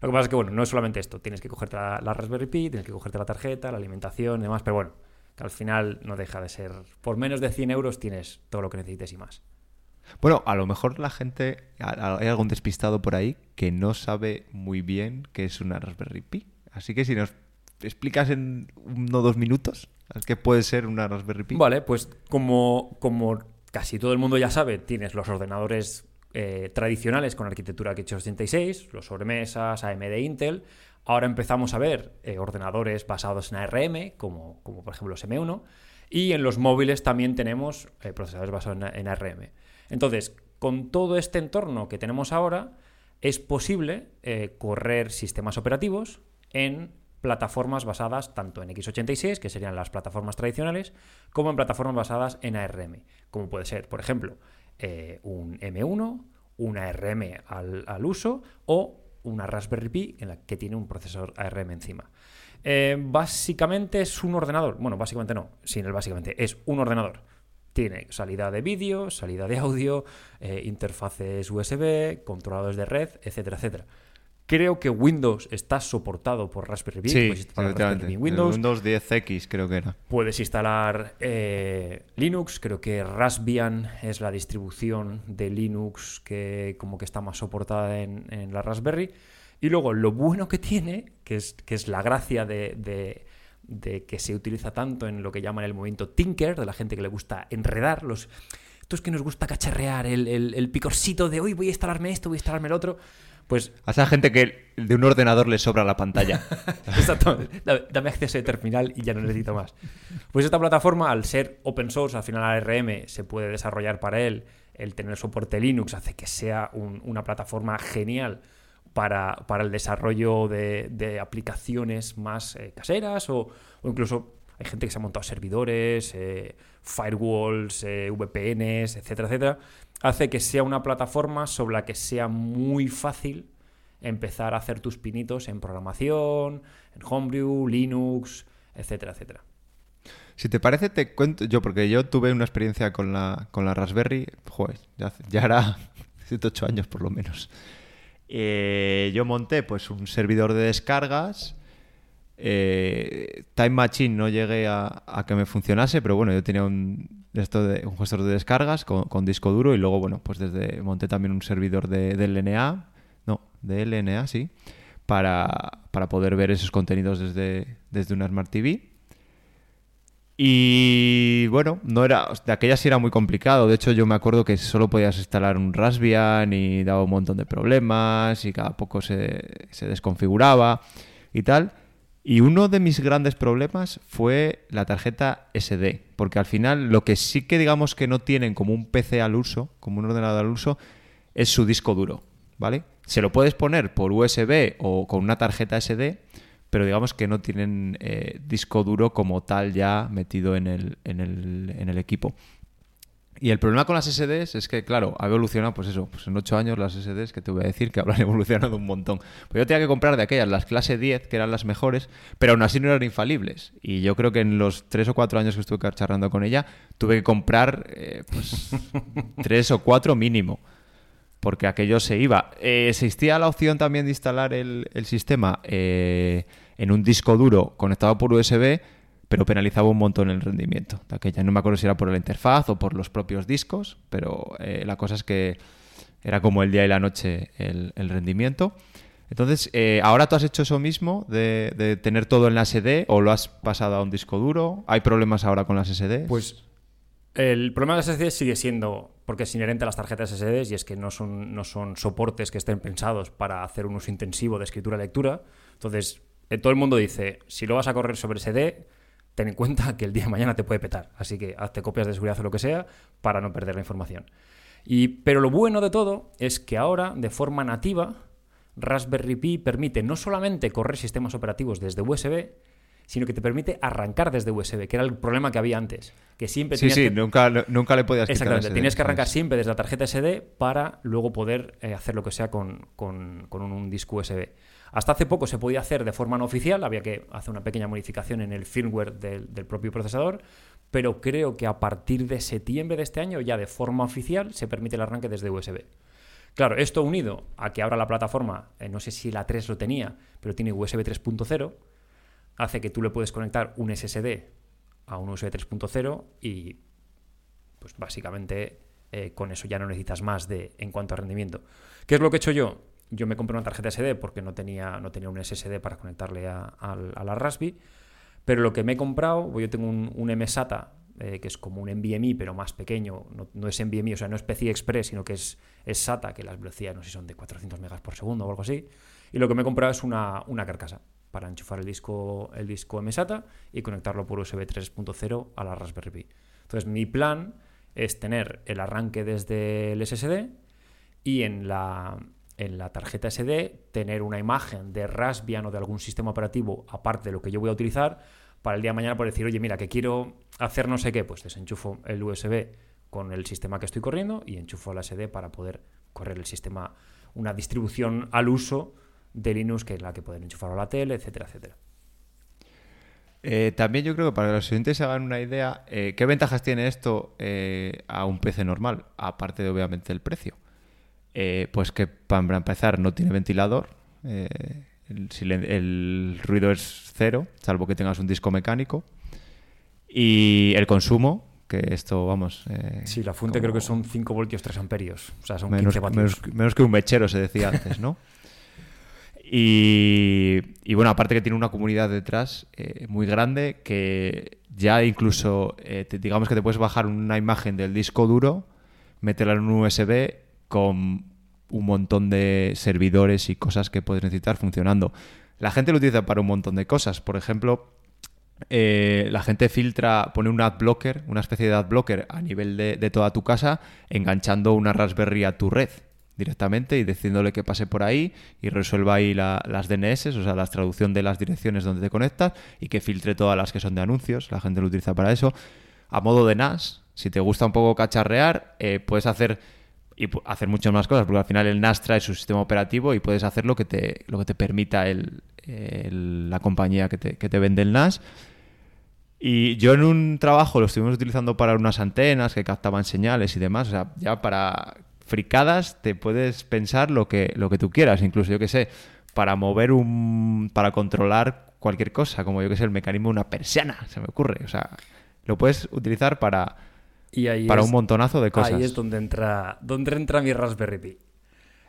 Lo que pasa es que, bueno, no es solamente esto. Tienes que cogerte la, la Raspberry Pi, tienes que cogerte la tarjeta, la alimentación y demás, pero bueno, que al final no deja de ser. Por menos de 100 euros tienes todo lo que necesites y más. Bueno, a lo mejor la gente, hay algún despistado por ahí que no sabe muy bien qué es una Raspberry Pi. Así que si nos explicas en uno o dos minutos qué puede ser una Raspberry Pi. Vale, pues como, como casi todo el mundo ya sabe, tienes los ordenadores eh, tradicionales con arquitectura x86, los sobremesas, AMD Intel. Ahora empezamos a ver eh, ordenadores basados en ARM, como, como por ejemplo los M1. Y en los móviles también tenemos eh, procesadores basados en ARM. Entonces, con todo este entorno que tenemos ahora, es posible eh, correr sistemas operativos en plataformas basadas tanto en x86, que serían las plataformas tradicionales, como en plataformas basadas en ARM, como puede ser, por ejemplo, eh, un M1, una ARM al, uso o una Raspberry Pi en la que tiene un procesador ARM encima. Eh, básicamente es un ordenador, bueno, básicamente no, sin el básicamente, es un ordenador tiene salida de vídeo, salida de audio, eh, interfaces USB, controladores de red, etcétera, etcétera. Creo que Windows está soportado por Raspberry Pi. Sí, Windows. Windows 10X creo que era. Puedes instalar eh, Linux. Creo que Raspbian es la distribución de Linux que como que está más soportada en, la Raspberry. Y luego lo bueno que tiene, que es, que es la gracia de de que se utiliza tanto en lo que llaman el movimiento tinker, de la gente que le gusta enredar, los... Estos que nos gusta cacharrear, el, el, picorcito de hoy voy a instalarme esto, voy a instalarme el otro. Pues. A esa gente que de un ordenador le sobra la pantalla. Exacto. Dame acceso de terminal y ya no necesito más. Pues esta plataforma, al ser open source, al final ARM se puede desarrollar para él. El tener soporte Linux hace que sea una plataforma genial para, el desarrollo de, aplicaciones más eh, caseras o, incluso hay gente que se ha montado servidores, eh, firewalls, eh, VPNs, etcétera, etcétera. Hace que sea una plataforma sobre la que sea muy fácil empezar a hacer tus pinitos en programación, en Homebrew, Linux, etcétera, etcétera. Si te parece, te cuento yo, porque yo tuve una experiencia con la, con la Raspberry, joder, ya, ya era 108 años por lo menos. Eh, yo monté pues un servidor de descargas. Eh, Time Machine no llegué a, que me funcionase, pero bueno, yo tenía un, esto de, un gestor de descargas con, disco duro y luego, bueno, pues desde monté también un servidor de, LNA, no, de LNA, sí, para, poder ver esos contenidos desde, desde una Smart TV. Y bueno, no era, de aquella sí era muy complicado. De hecho, yo me acuerdo que solo podías instalar un Raspbian y daba un montón de problemas y cada poco se, se desconfiguraba y tal. Y uno de mis grandes problemas fue la tarjeta SD, porque al final lo que sí que digamos que no tienen como un PC al uso, como un ordenador al uso, es su disco duro, ¿vale? Se lo puedes poner por USB o con una tarjeta SD, pero digamos que no tienen eh, disco duro como tal ya metido en el, en el, en el equipo. Y el problema con las SDs es que, claro, ha evolucionado, pues eso, pues en 8 años las SDs, que te voy a decir que habrán evolucionado un montón. Pues yo tenía que comprar de aquellas, las clase 10, que eran las mejores, pero aún así no eran infalibles. Y yo creo que en los 3 o 4 años que estuve charlando con ella, tuve que comprar, eh, pues, 3 o 4 mínimo porque aquello se iba. Eh, existía la opción también de instalar el, sistema eh, en un disco duro conectado por USB, pero penalizaba un montón el rendimiento de. No me acuerdo si era por la interfaz o por los propios discos, pero eh, la cosa es que era como el día y la noche el, rendimiento. Entonces, ¿ahora tú has hecho eso mismo de, tener todo en la SD o lo has pasado a un disco duro? ¿Hay problemas ahora con las SD? Pues el problema de las SSDs sigue siendo, porque es inherente a las tarjetas SSDs, y es que no son, no son soportes que estén pensados para hacer un uso intensivo de escritura-lectura. Entonces, eh, todo el mundo dice, si lo vas a correr sobre SD, ten en cuenta que el día de mañana te puede petar. Así que hazte copias de seguridad o lo que sea para no perder la información. Y, pero lo bueno de todo es que ahora, de forma nativa, Raspberry Pi permite no solamente correr sistemas operativos desde USB, sino que te permite arrancar desde USB, que era el problema que había antes. Que siempre sí, sí, nunca, nunca le podías Exactamente, tienes que arrancar siempre desde la tarjeta SD para luego poder eh, hacer lo que sea con, un, disco USB. Hasta hace poco se podía hacer de forma no oficial, había que hacer una pequeña modificación en el firmware del, propio procesador, pero creo que a partir de septiembre de este año ya de forma oficial se permite el arranque desde USB. Claro, esto unido a que ahora la plataforma, eh, no sé si la 3 lo tenía, pero tiene USB 3.0, hace que tú le puedes conectar un SSD a un USB 3.0 y pues básicamente eh, con eso ya no necesitas más de en cuanto a rendimiento. ¿Qué es lo que he hecho yo? Yo me compré una tarjeta SD porque no tenía, no tenía un SSD para conectarle a, la Raspberry, pero lo que me he comprado, pues yo tengo un, un MSATA eh, que es como un NVMe pero más pequeño, no, es NVMe, o sea, no es PCI Express, sino que es, es SATA, que las velocidades no sé si son de 400 megas por segundo o algo así, y lo que me he comprado es una, una carcasa para enchufar el disco, el disco MSATA y conectarlo por USB 3.0 a la Raspberry Pi. Entonces mi plan es tener el arranque desde el SSD y en la, en la tarjeta SD tener una imagen de Raspbian o de algún sistema operativo aparte de lo que yo voy a utilizar para el día de mañana por decir, oye, mira, que quiero hacer no sé qué, pues desenchufo el USB con el sistema que estoy corriendo y enchufo la SD para poder correr el sistema, una distribución al uso de Linux, que es la que pueden enchufar a la tele, etcétera, etcétera. Eh, también yo creo que para que los oyentes se hagan una idea, eh, ¿qué ventajas tiene esto eh, a un PC normal? Aparte de obviamente el precio. Pues que para empezar no tiene ventilador, el, ruido es cero, salvo que tengas un disco mecánico. Y el consumo, que esto, vamos... sí, la fuente creo que son 5 voltios 3 amperios, o sea, son 15 vatios. menos que un mechero, se decía antes, ¿no? Y, bueno, aparte que tiene una comunidad detrás eh, muy grande que ya incluso, eh, digamos que te puedes bajar una imagen del disco duro, meterla en un USB con un montón de servidores y cosas que puedes necesitar funcionando. La gente lo utiliza para un montón de cosas. Por ejemplo, eh, la gente filtra, pone un adblocker, una especie de adblocker a nivel de, de toda tu casa, enganchando una Raspberry a tu red directamente y diciéndole que pase por ahí y resuelva ahí las DNS, o sea, la traducción de las direcciones donde te conectas y que filtre todas las que son de anuncios. La gente lo utiliza para eso. A modo de NAS, si te gusta un poco cacharrear, eh, puedes hacer y hacer muchas más cosas, porque al final el NAS trae su sistema operativo y puedes hacer lo que te, lo que te permita el, la compañía que te, que te vende el NAS. Y yo en un trabajo lo estuvimos utilizando para unas antenas que captaban señales y demás, o sea, ya para fricadas te puedes pensar lo que, lo que tú quieras, incluso yo que sé, para mover un. para controlar cualquier cosa, como yo que sé, el mecanismo de una persiana, se me ocurre. O sea, lo puedes utilizar para, y ahí para un montonazo de cosas. Ahí es donde entra, donde entra mi Raspberry Pi.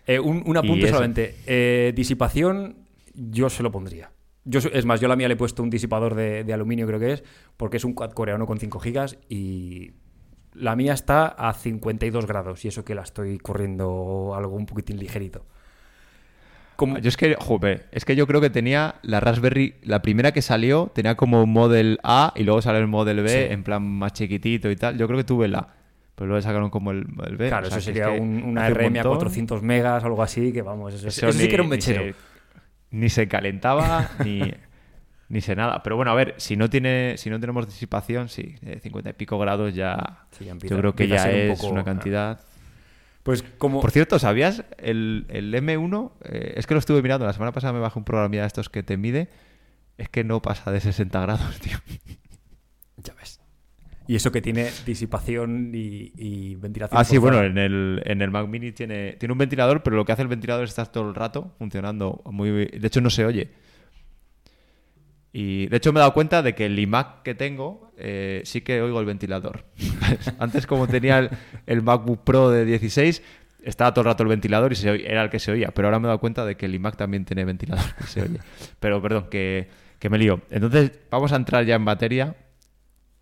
Eh, un, apunte solamente. Eh, disipación, yo se lo pondría. Yo, es más, yo a la mía le he puesto un disipador de, de aluminio, creo que es, porque es un quad coreano con 5 gigas y la mía está a 52 grados y eso que la estoy corriendo algo un poquitín ligerito. Como... Yo es que, joder, es que yo creo que tenía la Raspberry, la primera que salió, tenía como un Model A y luego salió el Model B en plan más chiquitito y tal. Yo creo que tuve la. Pero luego sacaron como el, el B. Claro, eso sería una RM a 400 megas, algo así, que vamos, eso, eso, sí que era un mechero. Ni se, calentaba, ni, ni se nada. Pero bueno, a ver, si no tiene, si no tenemos disipación, sí, 50 y pico grados ya, yo creo que ya es una cantidad. Pues como... Por cierto, ¿sabías? El, el M1, eh, es que lo estuve mirando, la semana pasada me bajé un programa de estos que te mide, es que no pasa de 60 grados, tío. Ya ves. Y eso que tiene disipación y, ventilación. Ah, sí, bueno, en el, en el Mac Mini tiene, tiene un ventilador, pero lo que hace el ventilador es estar todo el rato funcionando muy De hecho, no se oye. Y de hecho me he dado cuenta de que el iMac que tengo eh, sí que oigo el ventilador. Antes como tenía el, MacBook Pro de 16, estaba todo el rato el ventilador y se era el que se oía. Pero ahora me he dado cuenta de que el iMac también tiene ventilador que se oye. Pero perdón, que, que me lío. Entonces vamos a entrar ya en materia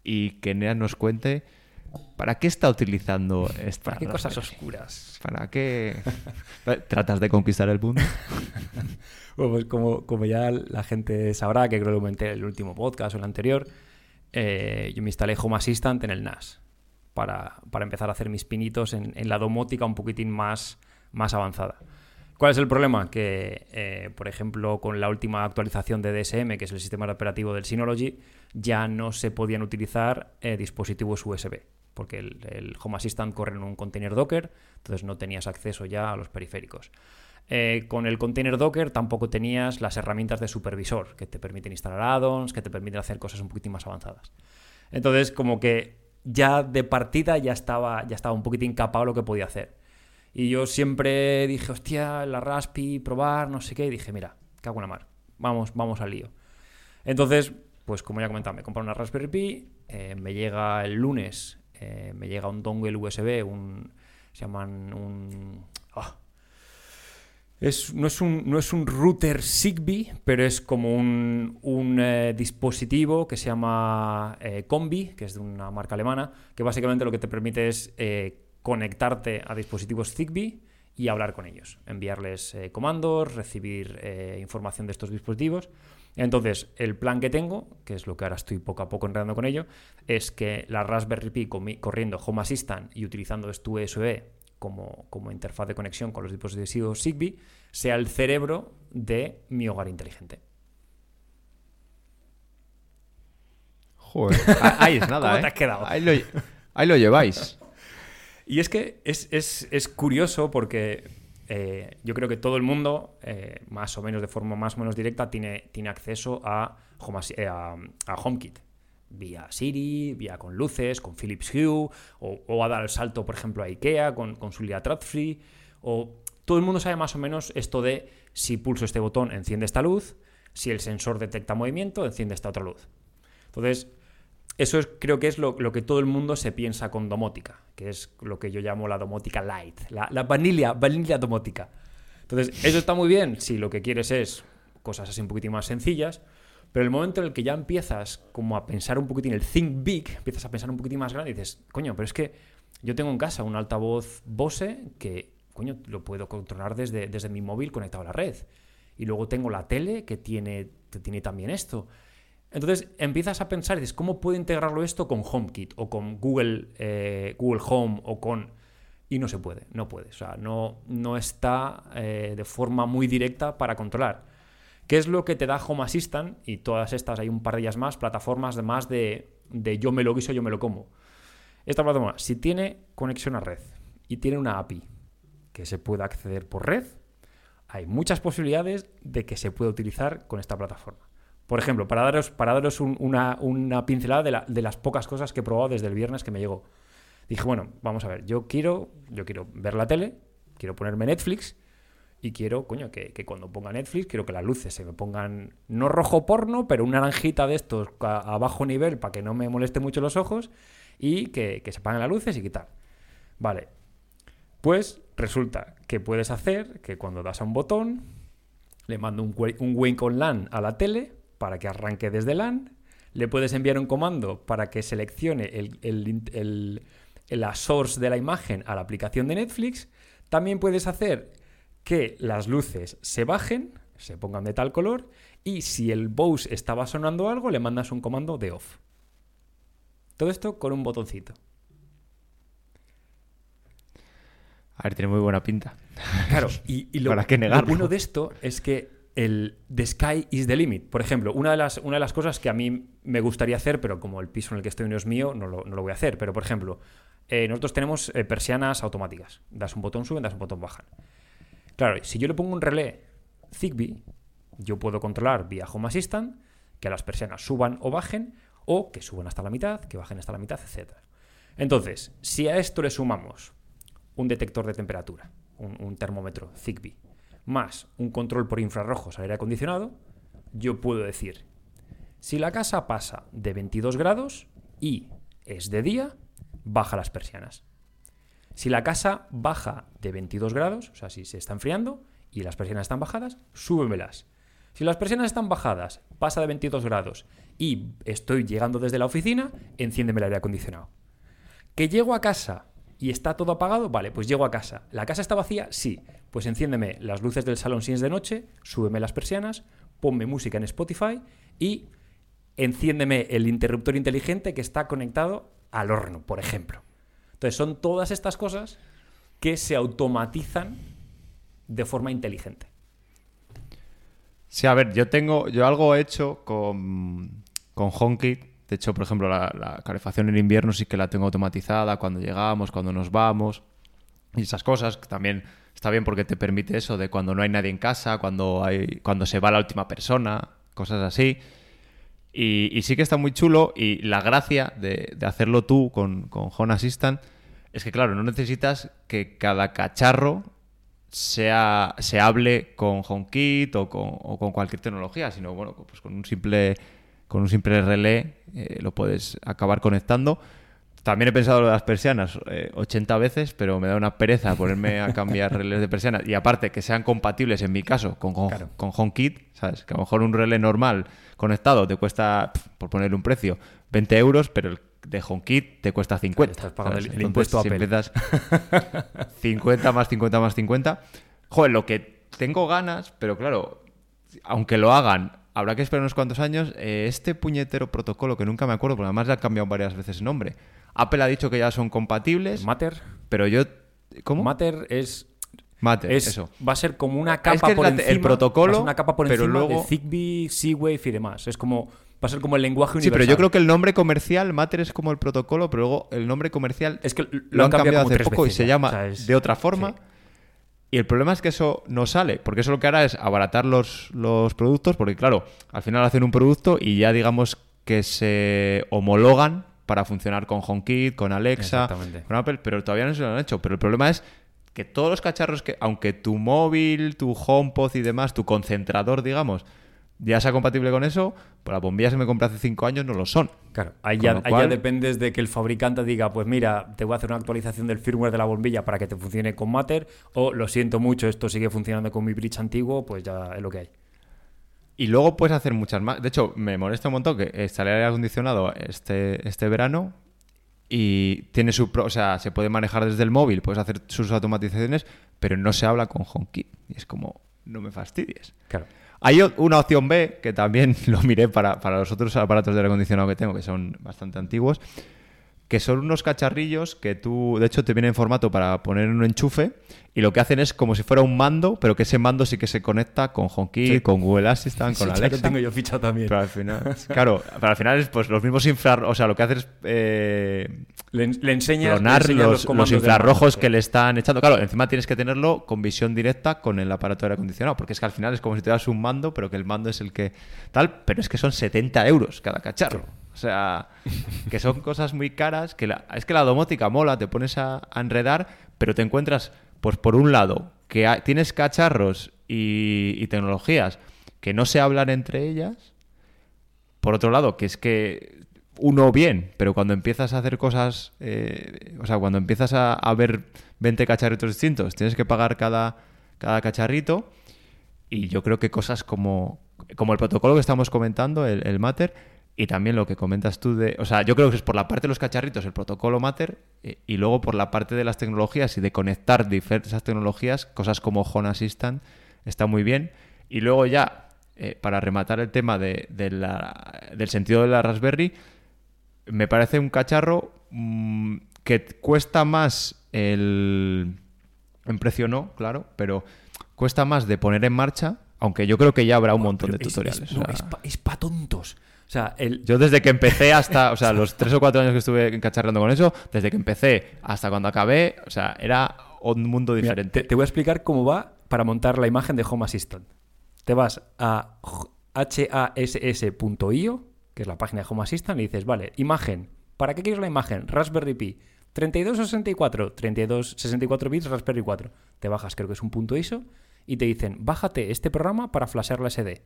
y que Nea nos cuente ¿Para qué está utilizando esta? ¿Para qué cosas oscuras? ¿Para qué tratas de conquistar el mundo? bueno, pues como, como, ya la gente sabrá, que creo que lo comenté en el último podcast o el anterior, eh, yo me instalé Home Assistant en el NAS para, empezar a hacer mis pinitos en, en, la domótica un poquitín más, más avanzada. ¿Cuál es el problema? Que, eh, por ejemplo, con la última actualización de DSM, que es el sistema operativo del Synology, ya no se podían utilizar eh, dispositivos USB, porque el, Home Assistant corre en un container Docker, entonces no tenías acceso ya a los periféricos. Eh, con el container Docker tampoco tenías las herramientas de supervisor, que te permiten instalar add-ons, que te permiten hacer cosas un poquitín más avanzadas. Entonces, como que ya de partida ya estaba, ya estaba un poquitín capado lo que podía hacer. Y yo siempre dije, hostia, la Raspi, probar, no sé qué. Y dije, mira, cago en la mar. Vamos, vamos al lío. Entonces, pues como ya comentaba, me compré una Raspberry Pi. Eh, me llega el lunes, eh, me llega un dongle USB, un. Se llaman un. Ah, no, es un, no, es un, router Zigbee, pero es como un, un eh, dispositivo que se llama Combi, que es de una marca alemana, que básicamente lo que te permite es conectarte a dispositivos Zigbee y hablar con ellos, enviarles eh, comandos, recibir eh, información de estos dispositivos. Entonces, el plan que tengo, que es lo que ahora estoy poco a poco enredando con ello, es que la Raspberry Pi corriendo Home Assistant y utilizando esto USB como, como interfaz de conexión con los dispositivos Zigbee, sea el cerebro de mi hogar inteligente. Joder, ahí es nada. ¿Cómo te has ¿eh? quedado? ahí lo lleváis. Y es que es, curioso porque eh, yo creo que todo el mundo, eh, más o menos de forma más o menos directa, tiene, tiene acceso a, eh, a, HomeKit. Vía Siri, vía con luces, con Philips Hue, o, a dar el salto, por ejemplo, a IKEA con, con su Lia Free, o todo el mundo sabe más o menos esto de si pulso este botón enciende esta luz, si el sensor detecta movimiento enciende esta otra luz. Entonces, eso creo que es lo, que todo el mundo se piensa con domótica, que es lo que yo llamo la domótica light, la, la vanilla, vanilla domótica. Entonces, eso está muy bien si lo que quieres es cosas así un poquitín más sencillas, pero el momento en el que ya empiezas como a pensar un poquitín, el think big, empiezas a pensar un poquitín más grande y dices, coño, pero es que yo tengo en casa un altavoz Bose que, coño, lo puedo controlar desde, desde mi móvil conectado a la red. Y luego tengo la tele que tiene, que tiene también esto. Entonces empiezas a pensar dices, ¿cómo puedo integrarlo esto con HomeKit o con Google, eh, Google Home o con... Y no se puede, no puede. O sea, no, no está eh, de forma muy directa para controlar. ¿Qué es lo que te da Home Assistant? Y todas estas, hay un par de ellas más, plataformas más de, de yo me lo guiso, yo me lo como. Esta plataforma, si tiene conexión a red y tiene una API que se pueda acceder por red, hay muchas posibilidades de que se pueda utilizar con esta plataforma. Por ejemplo, para daros, para daros una, pincelada de, las pocas cosas que he probado desde el viernes que me llegó. Dije, bueno, vamos a ver, yo quiero, yo quiero ver la tele, quiero ponerme Netflix y quiero, coño, que, cuando ponga Netflix, quiero que las luces se me pongan, no rojo porno, pero una naranjita de estos a, bajo nivel para que no me moleste mucho los ojos y que, que se apaguen las luces y quitar. Vale, pues resulta que puedes hacer que cuando das a un botón le mando un, un wink on LAN a la tele para que arranque desde LAN. Le puedes enviar un comando para que seleccione la source de la imagen a la aplicación de Netflix. También puedes hacer que las luces se bajen, se pongan de tal color, y si el Bose estaba sonando algo, le mandas un comando de off. Todo esto con un botoncito. A ver, tiene muy buena pinta. Claro, y, y lo, ¿Para qué lo negarlo? bueno de esto es que el the sky is the limit. Por ejemplo, una de, las, una de las cosas que a mí me gustaría hacer, pero como el piso en el que estoy no es mío, no lo, no lo voy a hacer. Pero, por ejemplo, eh, nosotros tenemos eh, persianas automáticas. Das un botón suben, das un botón bajan. Claro, si yo le pongo un relé Zigbee, yo puedo controlar vía Home Assistant que las persianas suban o bajen, o que suban hasta la mitad, que bajen hasta la mitad, etc. Entonces, si a esto le sumamos un detector de temperatura, un, un termómetro Zigbee, más un control por infrarrojos al aire acondicionado, yo puedo decir, si la casa pasa de 22 grados y es de día, baja las persianas. Si la casa baja de 22 grados, o sea, si se está enfriando y las persianas están bajadas, súbemelas. Si las persianas están bajadas, pasa de 22 grados y estoy llegando desde la oficina, enciéndeme el aire acondicionado. ¿Que llego a casa y está todo apagado? Vale, pues llego a casa. ¿La casa está vacía? Sí. Pues enciéndeme las luces del salón si es de noche, súbeme las persianas, ponme música en Spotify y enciéndeme el interruptor inteligente que está conectado al horno, por ejemplo. Entonces son todas estas cosas que se automatizan de forma inteligente. Sí, a ver, yo tengo, yo algo he hecho con, con HomeKit. De hecho, por ejemplo, la, la calefacción en invierno sí que la tengo automatizada cuando llegamos, cuando nos vamos y esas cosas. que También está bien porque te permite eso de cuando no hay nadie en casa, cuando, hay, cuando se va la última persona, cosas así. Y, y sí que está muy chulo y la gracia de, de hacerlo tú con, con Home Assistant es que, claro, no necesitas que cada cacharro sea, se hable con HomeKit o con, o con cualquier tecnología, sino bueno, pues con un simple, con un simple relé eh, lo puedes acabar conectando. También he pensado lo de las persianas eh, 80 veces, pero me da una pereza ponerme a cambiar relés de persianas. Y aparte, que sean compatibles en mi caso con, con, Claro. con HomeKit, ¿sabes? Que a lo mejor un relé normal conectado te cuesta, por ponerle un precio, 20 euros, pero el de HomeKit te cuesta 50. estás pagando ¿sabes? el- impuesto a si Apple. empiezas 50 más 50 más 50. Joder, lo que tengo ganas, pero claro, aunque lo hagan, habrá que esperar unos cuantos años. eh, este puñetero protocolo, que nunca me acuerdo, porque además le ha cambiado varias veces el nombre. Apple ha dicho que ya son compatibles, Matter, pero yo. ¿Cómo? Matter es Matter, es, eso. va a ser como una Es capa que por la- encima. el protocolo, una capa por pero encima luego- de Zigbee, Seawave y demás. Es como va a ser como el lenguaje Sí, universal. pero yo creo que el nombre comercial, Matter es como el protocolo, pero luego el nombre comercial es que lo, lo han cambiado, como hace poco y se llama O sea, es- de otra forma. sí. Y el problema es que eso no sale, porque eso lo que hará es abaratar los, los productos, porque claro, al final hacen un producto y ya digamos que se homologan para funcionar con HomeKit, con Alexa, con Apple, pero todavía no se lo han hecho. Pero el problema es que todos los cacharros que, aunque tu móvil, tu HomePod y demás, tu concentrador, digamos, ya sea compatible con eso, pues las bombillas que me compré hace cinco años no lo son. Claro, ahí ya, cual- dependes de que el fabricante diga, pues mira, te voy a hacer una actualización del firmware de la bombilla para que te funcione con Matter, o lo siento mucho, esto sigue funcionando con mi bridge antiguo, pues ya es lo que hay. Y luego puedes hacer muchas más. De hecho, me molesta un montón que instalé aire acondicionado este, este verano y tiene su... pro- o sea, se puede manejar desde el móvil, puedes hacer sus automatizaciones, pero no se habla con HomeKit. Y es como, no me fastidies. Claro. Hay una opción B, que también lo miré para, para los otros aparatos de aire acondicionado que tengo, que son bastante antiguos, que son unos cacharrillos que tú, de hecho, te viene en formato para poner en un enchufe y lo que hacen es como si fuera un mando, pero que ese mando sí que se conecta con HomeKit, Sí. con Google Assistant, con Sí, Alexa. claro, tengo yo fichado también. Pero al final, claro, pero al final es pues los mismos infrarrojos, o sea, lo que haces es eh, Le, le enseñas, le clonar enseñas los, infrarrojos que le están echando. Claro, encima tienes que tenerlo con visión directa con el aparato de aire acondicionado, porque es que al final es como si tuvieras un mando, pero que el mando es el que tal, pero es que son 70 euros cada cacharro. O sea, que son cosas muy caras, que la- es que la domótica mola, te pones a, a enredar, pero te encuentras, pues por un lado, que tienes cacharros y, y tecnologías que no se hablan entre ellas, por otro lado, que es que uno bien, pero cuando empiezas a hacer cosas, eh, o sea, cuando empiezas a, a ver 20 cacharritos distintos, tienes que pagar cada, cada cacharrito. Y yo creo que cosas como, como el protocolo que estamos comentando, el, el Matter, y también lo que comentas tú de... O sea, yo creo que es por la parte de los cacharritos el protocolo Matter eh, y luego por la parte de las tecnologías y de conectar diversas tecnologías, cosas como Home Assistant, está muy bien. Y luego ya, eh, para rematar el tema de, de la- del sentido de la Raspberry, me parece un cacharro mm, que cuesta más el... En precio no, claro, pero cuesta más de poner en marcha, aunque yo creo que ya habrá un montón de Pero tutoriales. Es, no, o sea, es pa- es pa' tontos. O sea, el, yo desde que empecé hasta, o sea, los tres o cuatro años que estuve cacharrando con eso, desde que empecé hasta cuando acabé, o sea, era un mundo Mira, diferente. te, te voy a explicar cómo va para montar la imagen de Home Assistant. Te vas a hass.io, que es la página de Home Assistant, y dices, vale, imagen. ¿Para qué quieres la imagen? Raspberry Pi. 3264, 3264 bits Raspberry 4. Te bajas, creo que es un punto ISO, y te dicen, bájate este programa para flashear la SD.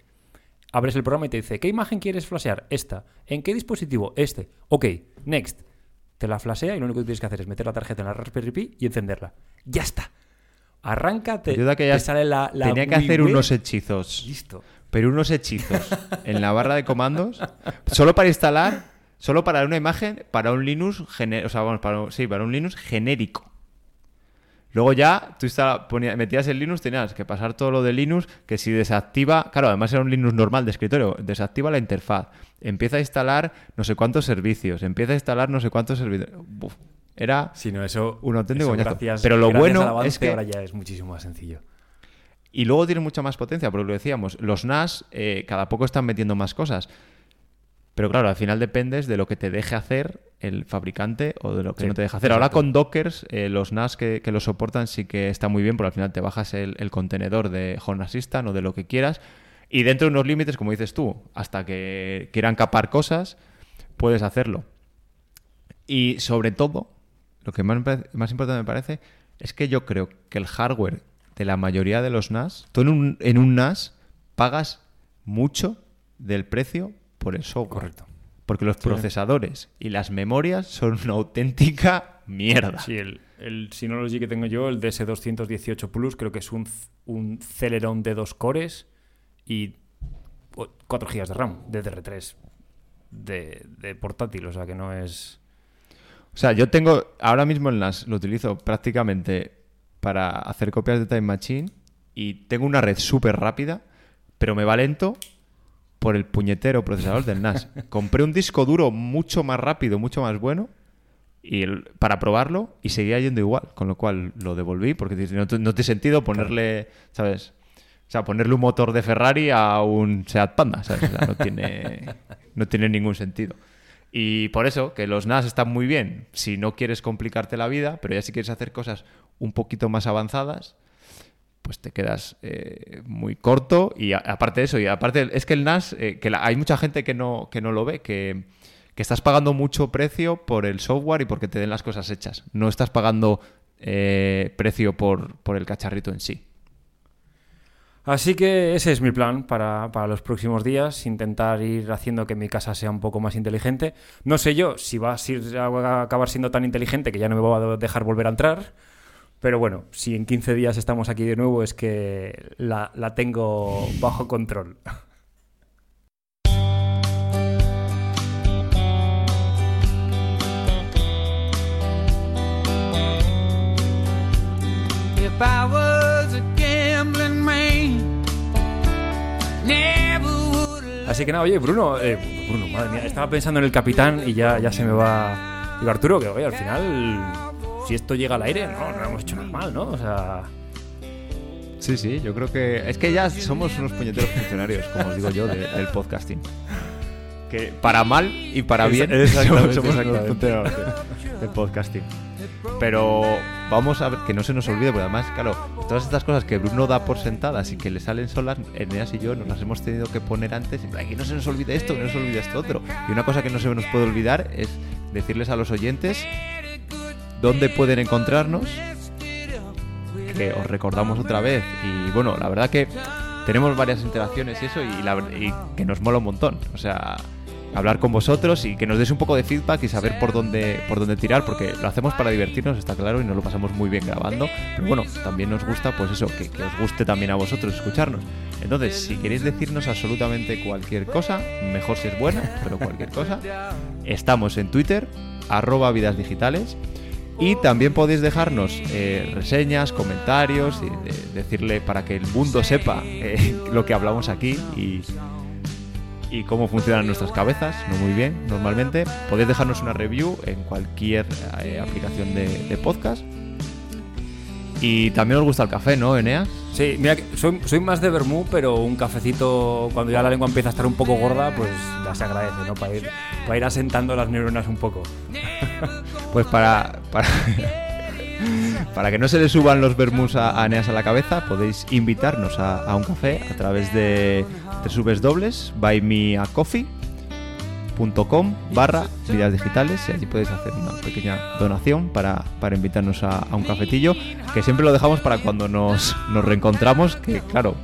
Abres el programa y te dice, ¿qué imagen quieres flashear? Esta. ¿En qué dispositivo? Este. Ok, next. Te la flashea y lo único que tienes que hacer es meter la tarjeta en la Raspberry Pi y encenderla. ¡Ya está! Arranca, te, Ayuda que ya te sale la, la Tenía que hacer Web. unos hechizos, Listo. pero unos hechizos en la barra de comandos, solo para instalar, solo para una imagen, para un Linux, gene- o sea, vamos, para, sí, para un Linux genérico. Luego ya tú ponía- metías el Linux, tenías que pasar todo lo de Linux, que si desactiva, claro, además era un Linux normal de escritorio, desactiva la interfaz, empieza a instalar no sé cuántos servicios, empieza a instalar no sé cuántos servicios. Era no, eso. Un auténtico eso coñazo. gracias- Pero lo bueno avance es que- Ahora ya es muchísimo más sencillo. Y luego tiene mucha más potencia, porque lo decíamos, los NAS eh, cada poco están metiendo más cosas. Pero claro, al final dependes de lo que te deje hacer el fabricante o de lo que Sí, no te deje hacer. Ahora con Dockers, eh, los NAS que, que lo soportan sí que está muy bien, porque al final te bajas el, el contenedor de Home Assistant o de lo que quieras. Y dentro de unos límites, como dices tú, hasta que quieran capar cosas, puedes hacerlo. Y sobre todo, lo que más, más importante me parece es que yo creo que el hardware de la mayoría de los NAS, tú en un, en un NAS pagas mucho del precio por el software. Correcto. Porque los procesadores y las memorias son una auténtica mierda. Sí, el, el Synology que tengo yo, el DS218 Plus, creo que es un, un Celeron de dos cores y 4 GB de RAM, DDR3 de, de portátil, o sea que no es... O sea, yo tengo, ahora mismo el NAS lo utilizo prácticamente para hacer copias de Time Machine y tengo una red súper rápida, pero me va lento por el puñetero procesador del NAS. Compré un disco duro mucho más rápido, mucho más bueno y el- para probarlo y seguía yendo igual, con lo cual lo devolví porque no, no tiene sentido ponerle, ¿sabes? O sea, ponerle un motor de Ferrari a un Seat Panda, ¿sabes? O sea, no tiene, no tiene ningún sentido. Y por eso, que los NAS están muy bien si no quieres complicarte la vida, pero ya si quieres hacer cosas un poquito más avanzadas, pues te quedas eh, muy corto. Y aparte de eso, y aparte es que el NAS, eh, que la- hay mucha gente que no, que no lo ve, que, que estás pagando mucho precio por el software y porque te den las cosas hechas. No estás pagando eh, precio por, por el cacharrito en sí. Así que ese es mi plan para, para los próximos días, intentar ir haciendo que mi casa sea un poco más inteligente. No sé yo si va a, ser- a acabar siendo tan inteligente que ya no me va a dejar volver a entrar, pero bueno, si en 15 días estamos aquí de nuevo es que la, la tengo bajo control. If I was a gambling man, never would have Así que nada, oye, Bruno, eh, Bruno, madre mía, estaba pensando en el capitán y ya, ya se me va. Digo, Arturo, que oye, al final, si esto llega al aire, no, no hemos hecho nada mal, ¿no? O sea. Sí, sí, yo creo que. Es que ya somos unos puñeteros funcionarios, como os digo yo, de- del podcasting. Que para mal y para bien Exactamente, somos unos exactamente. punteros de- del podcasting. Pero vamos a ver que no se nos olvide, porque además, claro, todas estas cosas que Bruno da por sentadas y que le salen solas, Eneas y yo nos las hemos tenido que poner antes. Y, "Ay, que no se nos olvide esto, que no se nos olvide esto otro. Y una cosa que no se nos puede olvidar es decirles a los oyentes dónde pueden encontrarnos que os recordamos otra vez. Y bueno, la verdad que tenemos varias interacciones y eso, y, la y que nos mola un montón. O sea, hablar con vosotros y que nos deis un poco de feedback y saber por dónde, por dónde tirar, porque lo hacemos para divertirnos, está claro, y nos lo pasamos muy bien grabando. Pero bueno, también nos gusta, pues eso, que, que os guste también a vosotros escucharnos. Entonces, si queréis decirnos absolutamente cualquier cosa, mejor si es buena, pero cualquier cosa, estamos en Twitter, arroba vidas digitales. Y también podéis dejarnos eh, reseñas, comentarios y de- decirle para que el mundo sepa eh, lo que hablamos aquí y, y cómo funcionan nuestras cabezas, no muy bien normalmente. Podéis dejarnos una review en cualquier eh, aplicación de, de podcast. Y también os gusta el café, ¿no, Eneas? Sí, mira, que soy, soy más de vermú, pero un cafecito, cuando ya la lengua empieza a estar un poco gorda, pues ya se agradece, ¿no? Para ir, para ir asentando las neuronas un poco. Pues para, para, para que no se le suban los vermús a, a Eneas a la cabeza, podéis invitarnos a, un café a través de www.buymeacoffee.com barra vidas digitales y allí podéis hacer una pequeña donación para, para invitarnos a, un cafetillo que siempre lo dejamos para cuando nos, nos reencontramos que claro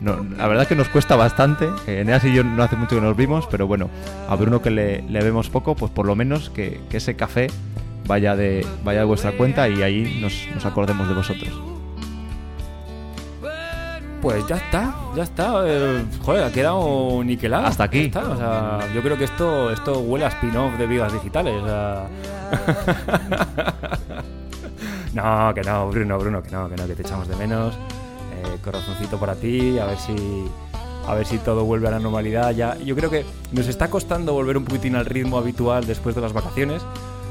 no, la verdad que nos cuesta bastante. Eneas y yo no hace mucho que nos vimos pero bueno a Bruno que le, le vemos poco pues por lo menos que ese café vaya de, vaya de vuestra cuenta y ahí nos, nos acordemos de vosotros Pues ya está, ya está. eh, joder, ha quedado niquelado. Hasta aquí. Está, o sea, yo creo que esto, esto huele a spin-off de vidas digitales. o sea. no, que no, Bruno, Bruno, que no, que no, que te echamos de menos. Eh, corazoncito para ti, a ver si. A ver si todo vuelve a la normalidad. Ya, yo creo que nos está costando volver un poquitín al ritmo habitual después de las vacaciones.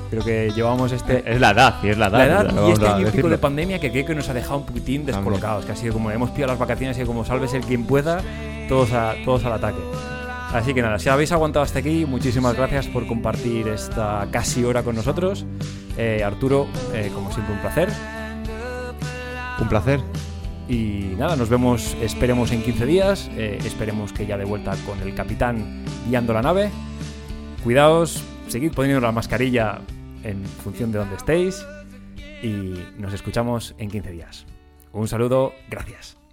Creo que llevamos este, es la edad y es la edad, la edad y este año pico de pandemia que creo que nos ha dejado un poquitín descolocados. Que ha sido como hemos pillado las vacaciones y como salves el quien pueda, todos, a, todos al ataque. Así que nada, si habéis aguantado hasta aquí, muchísimas gracias por compartir esta casi hora con nosotros. Eh, Arturo, eh, como siempre, un placer. un placer Y nada, nos vemos, esperemos en 15 días. eh, esperemos que ya de vuelta con el capitán guiando la nave. Cuidaos, seguid poniendo la mascarilla en función de donde estéis. Y nos escuchamos en 15 días. Un saludo, gracias.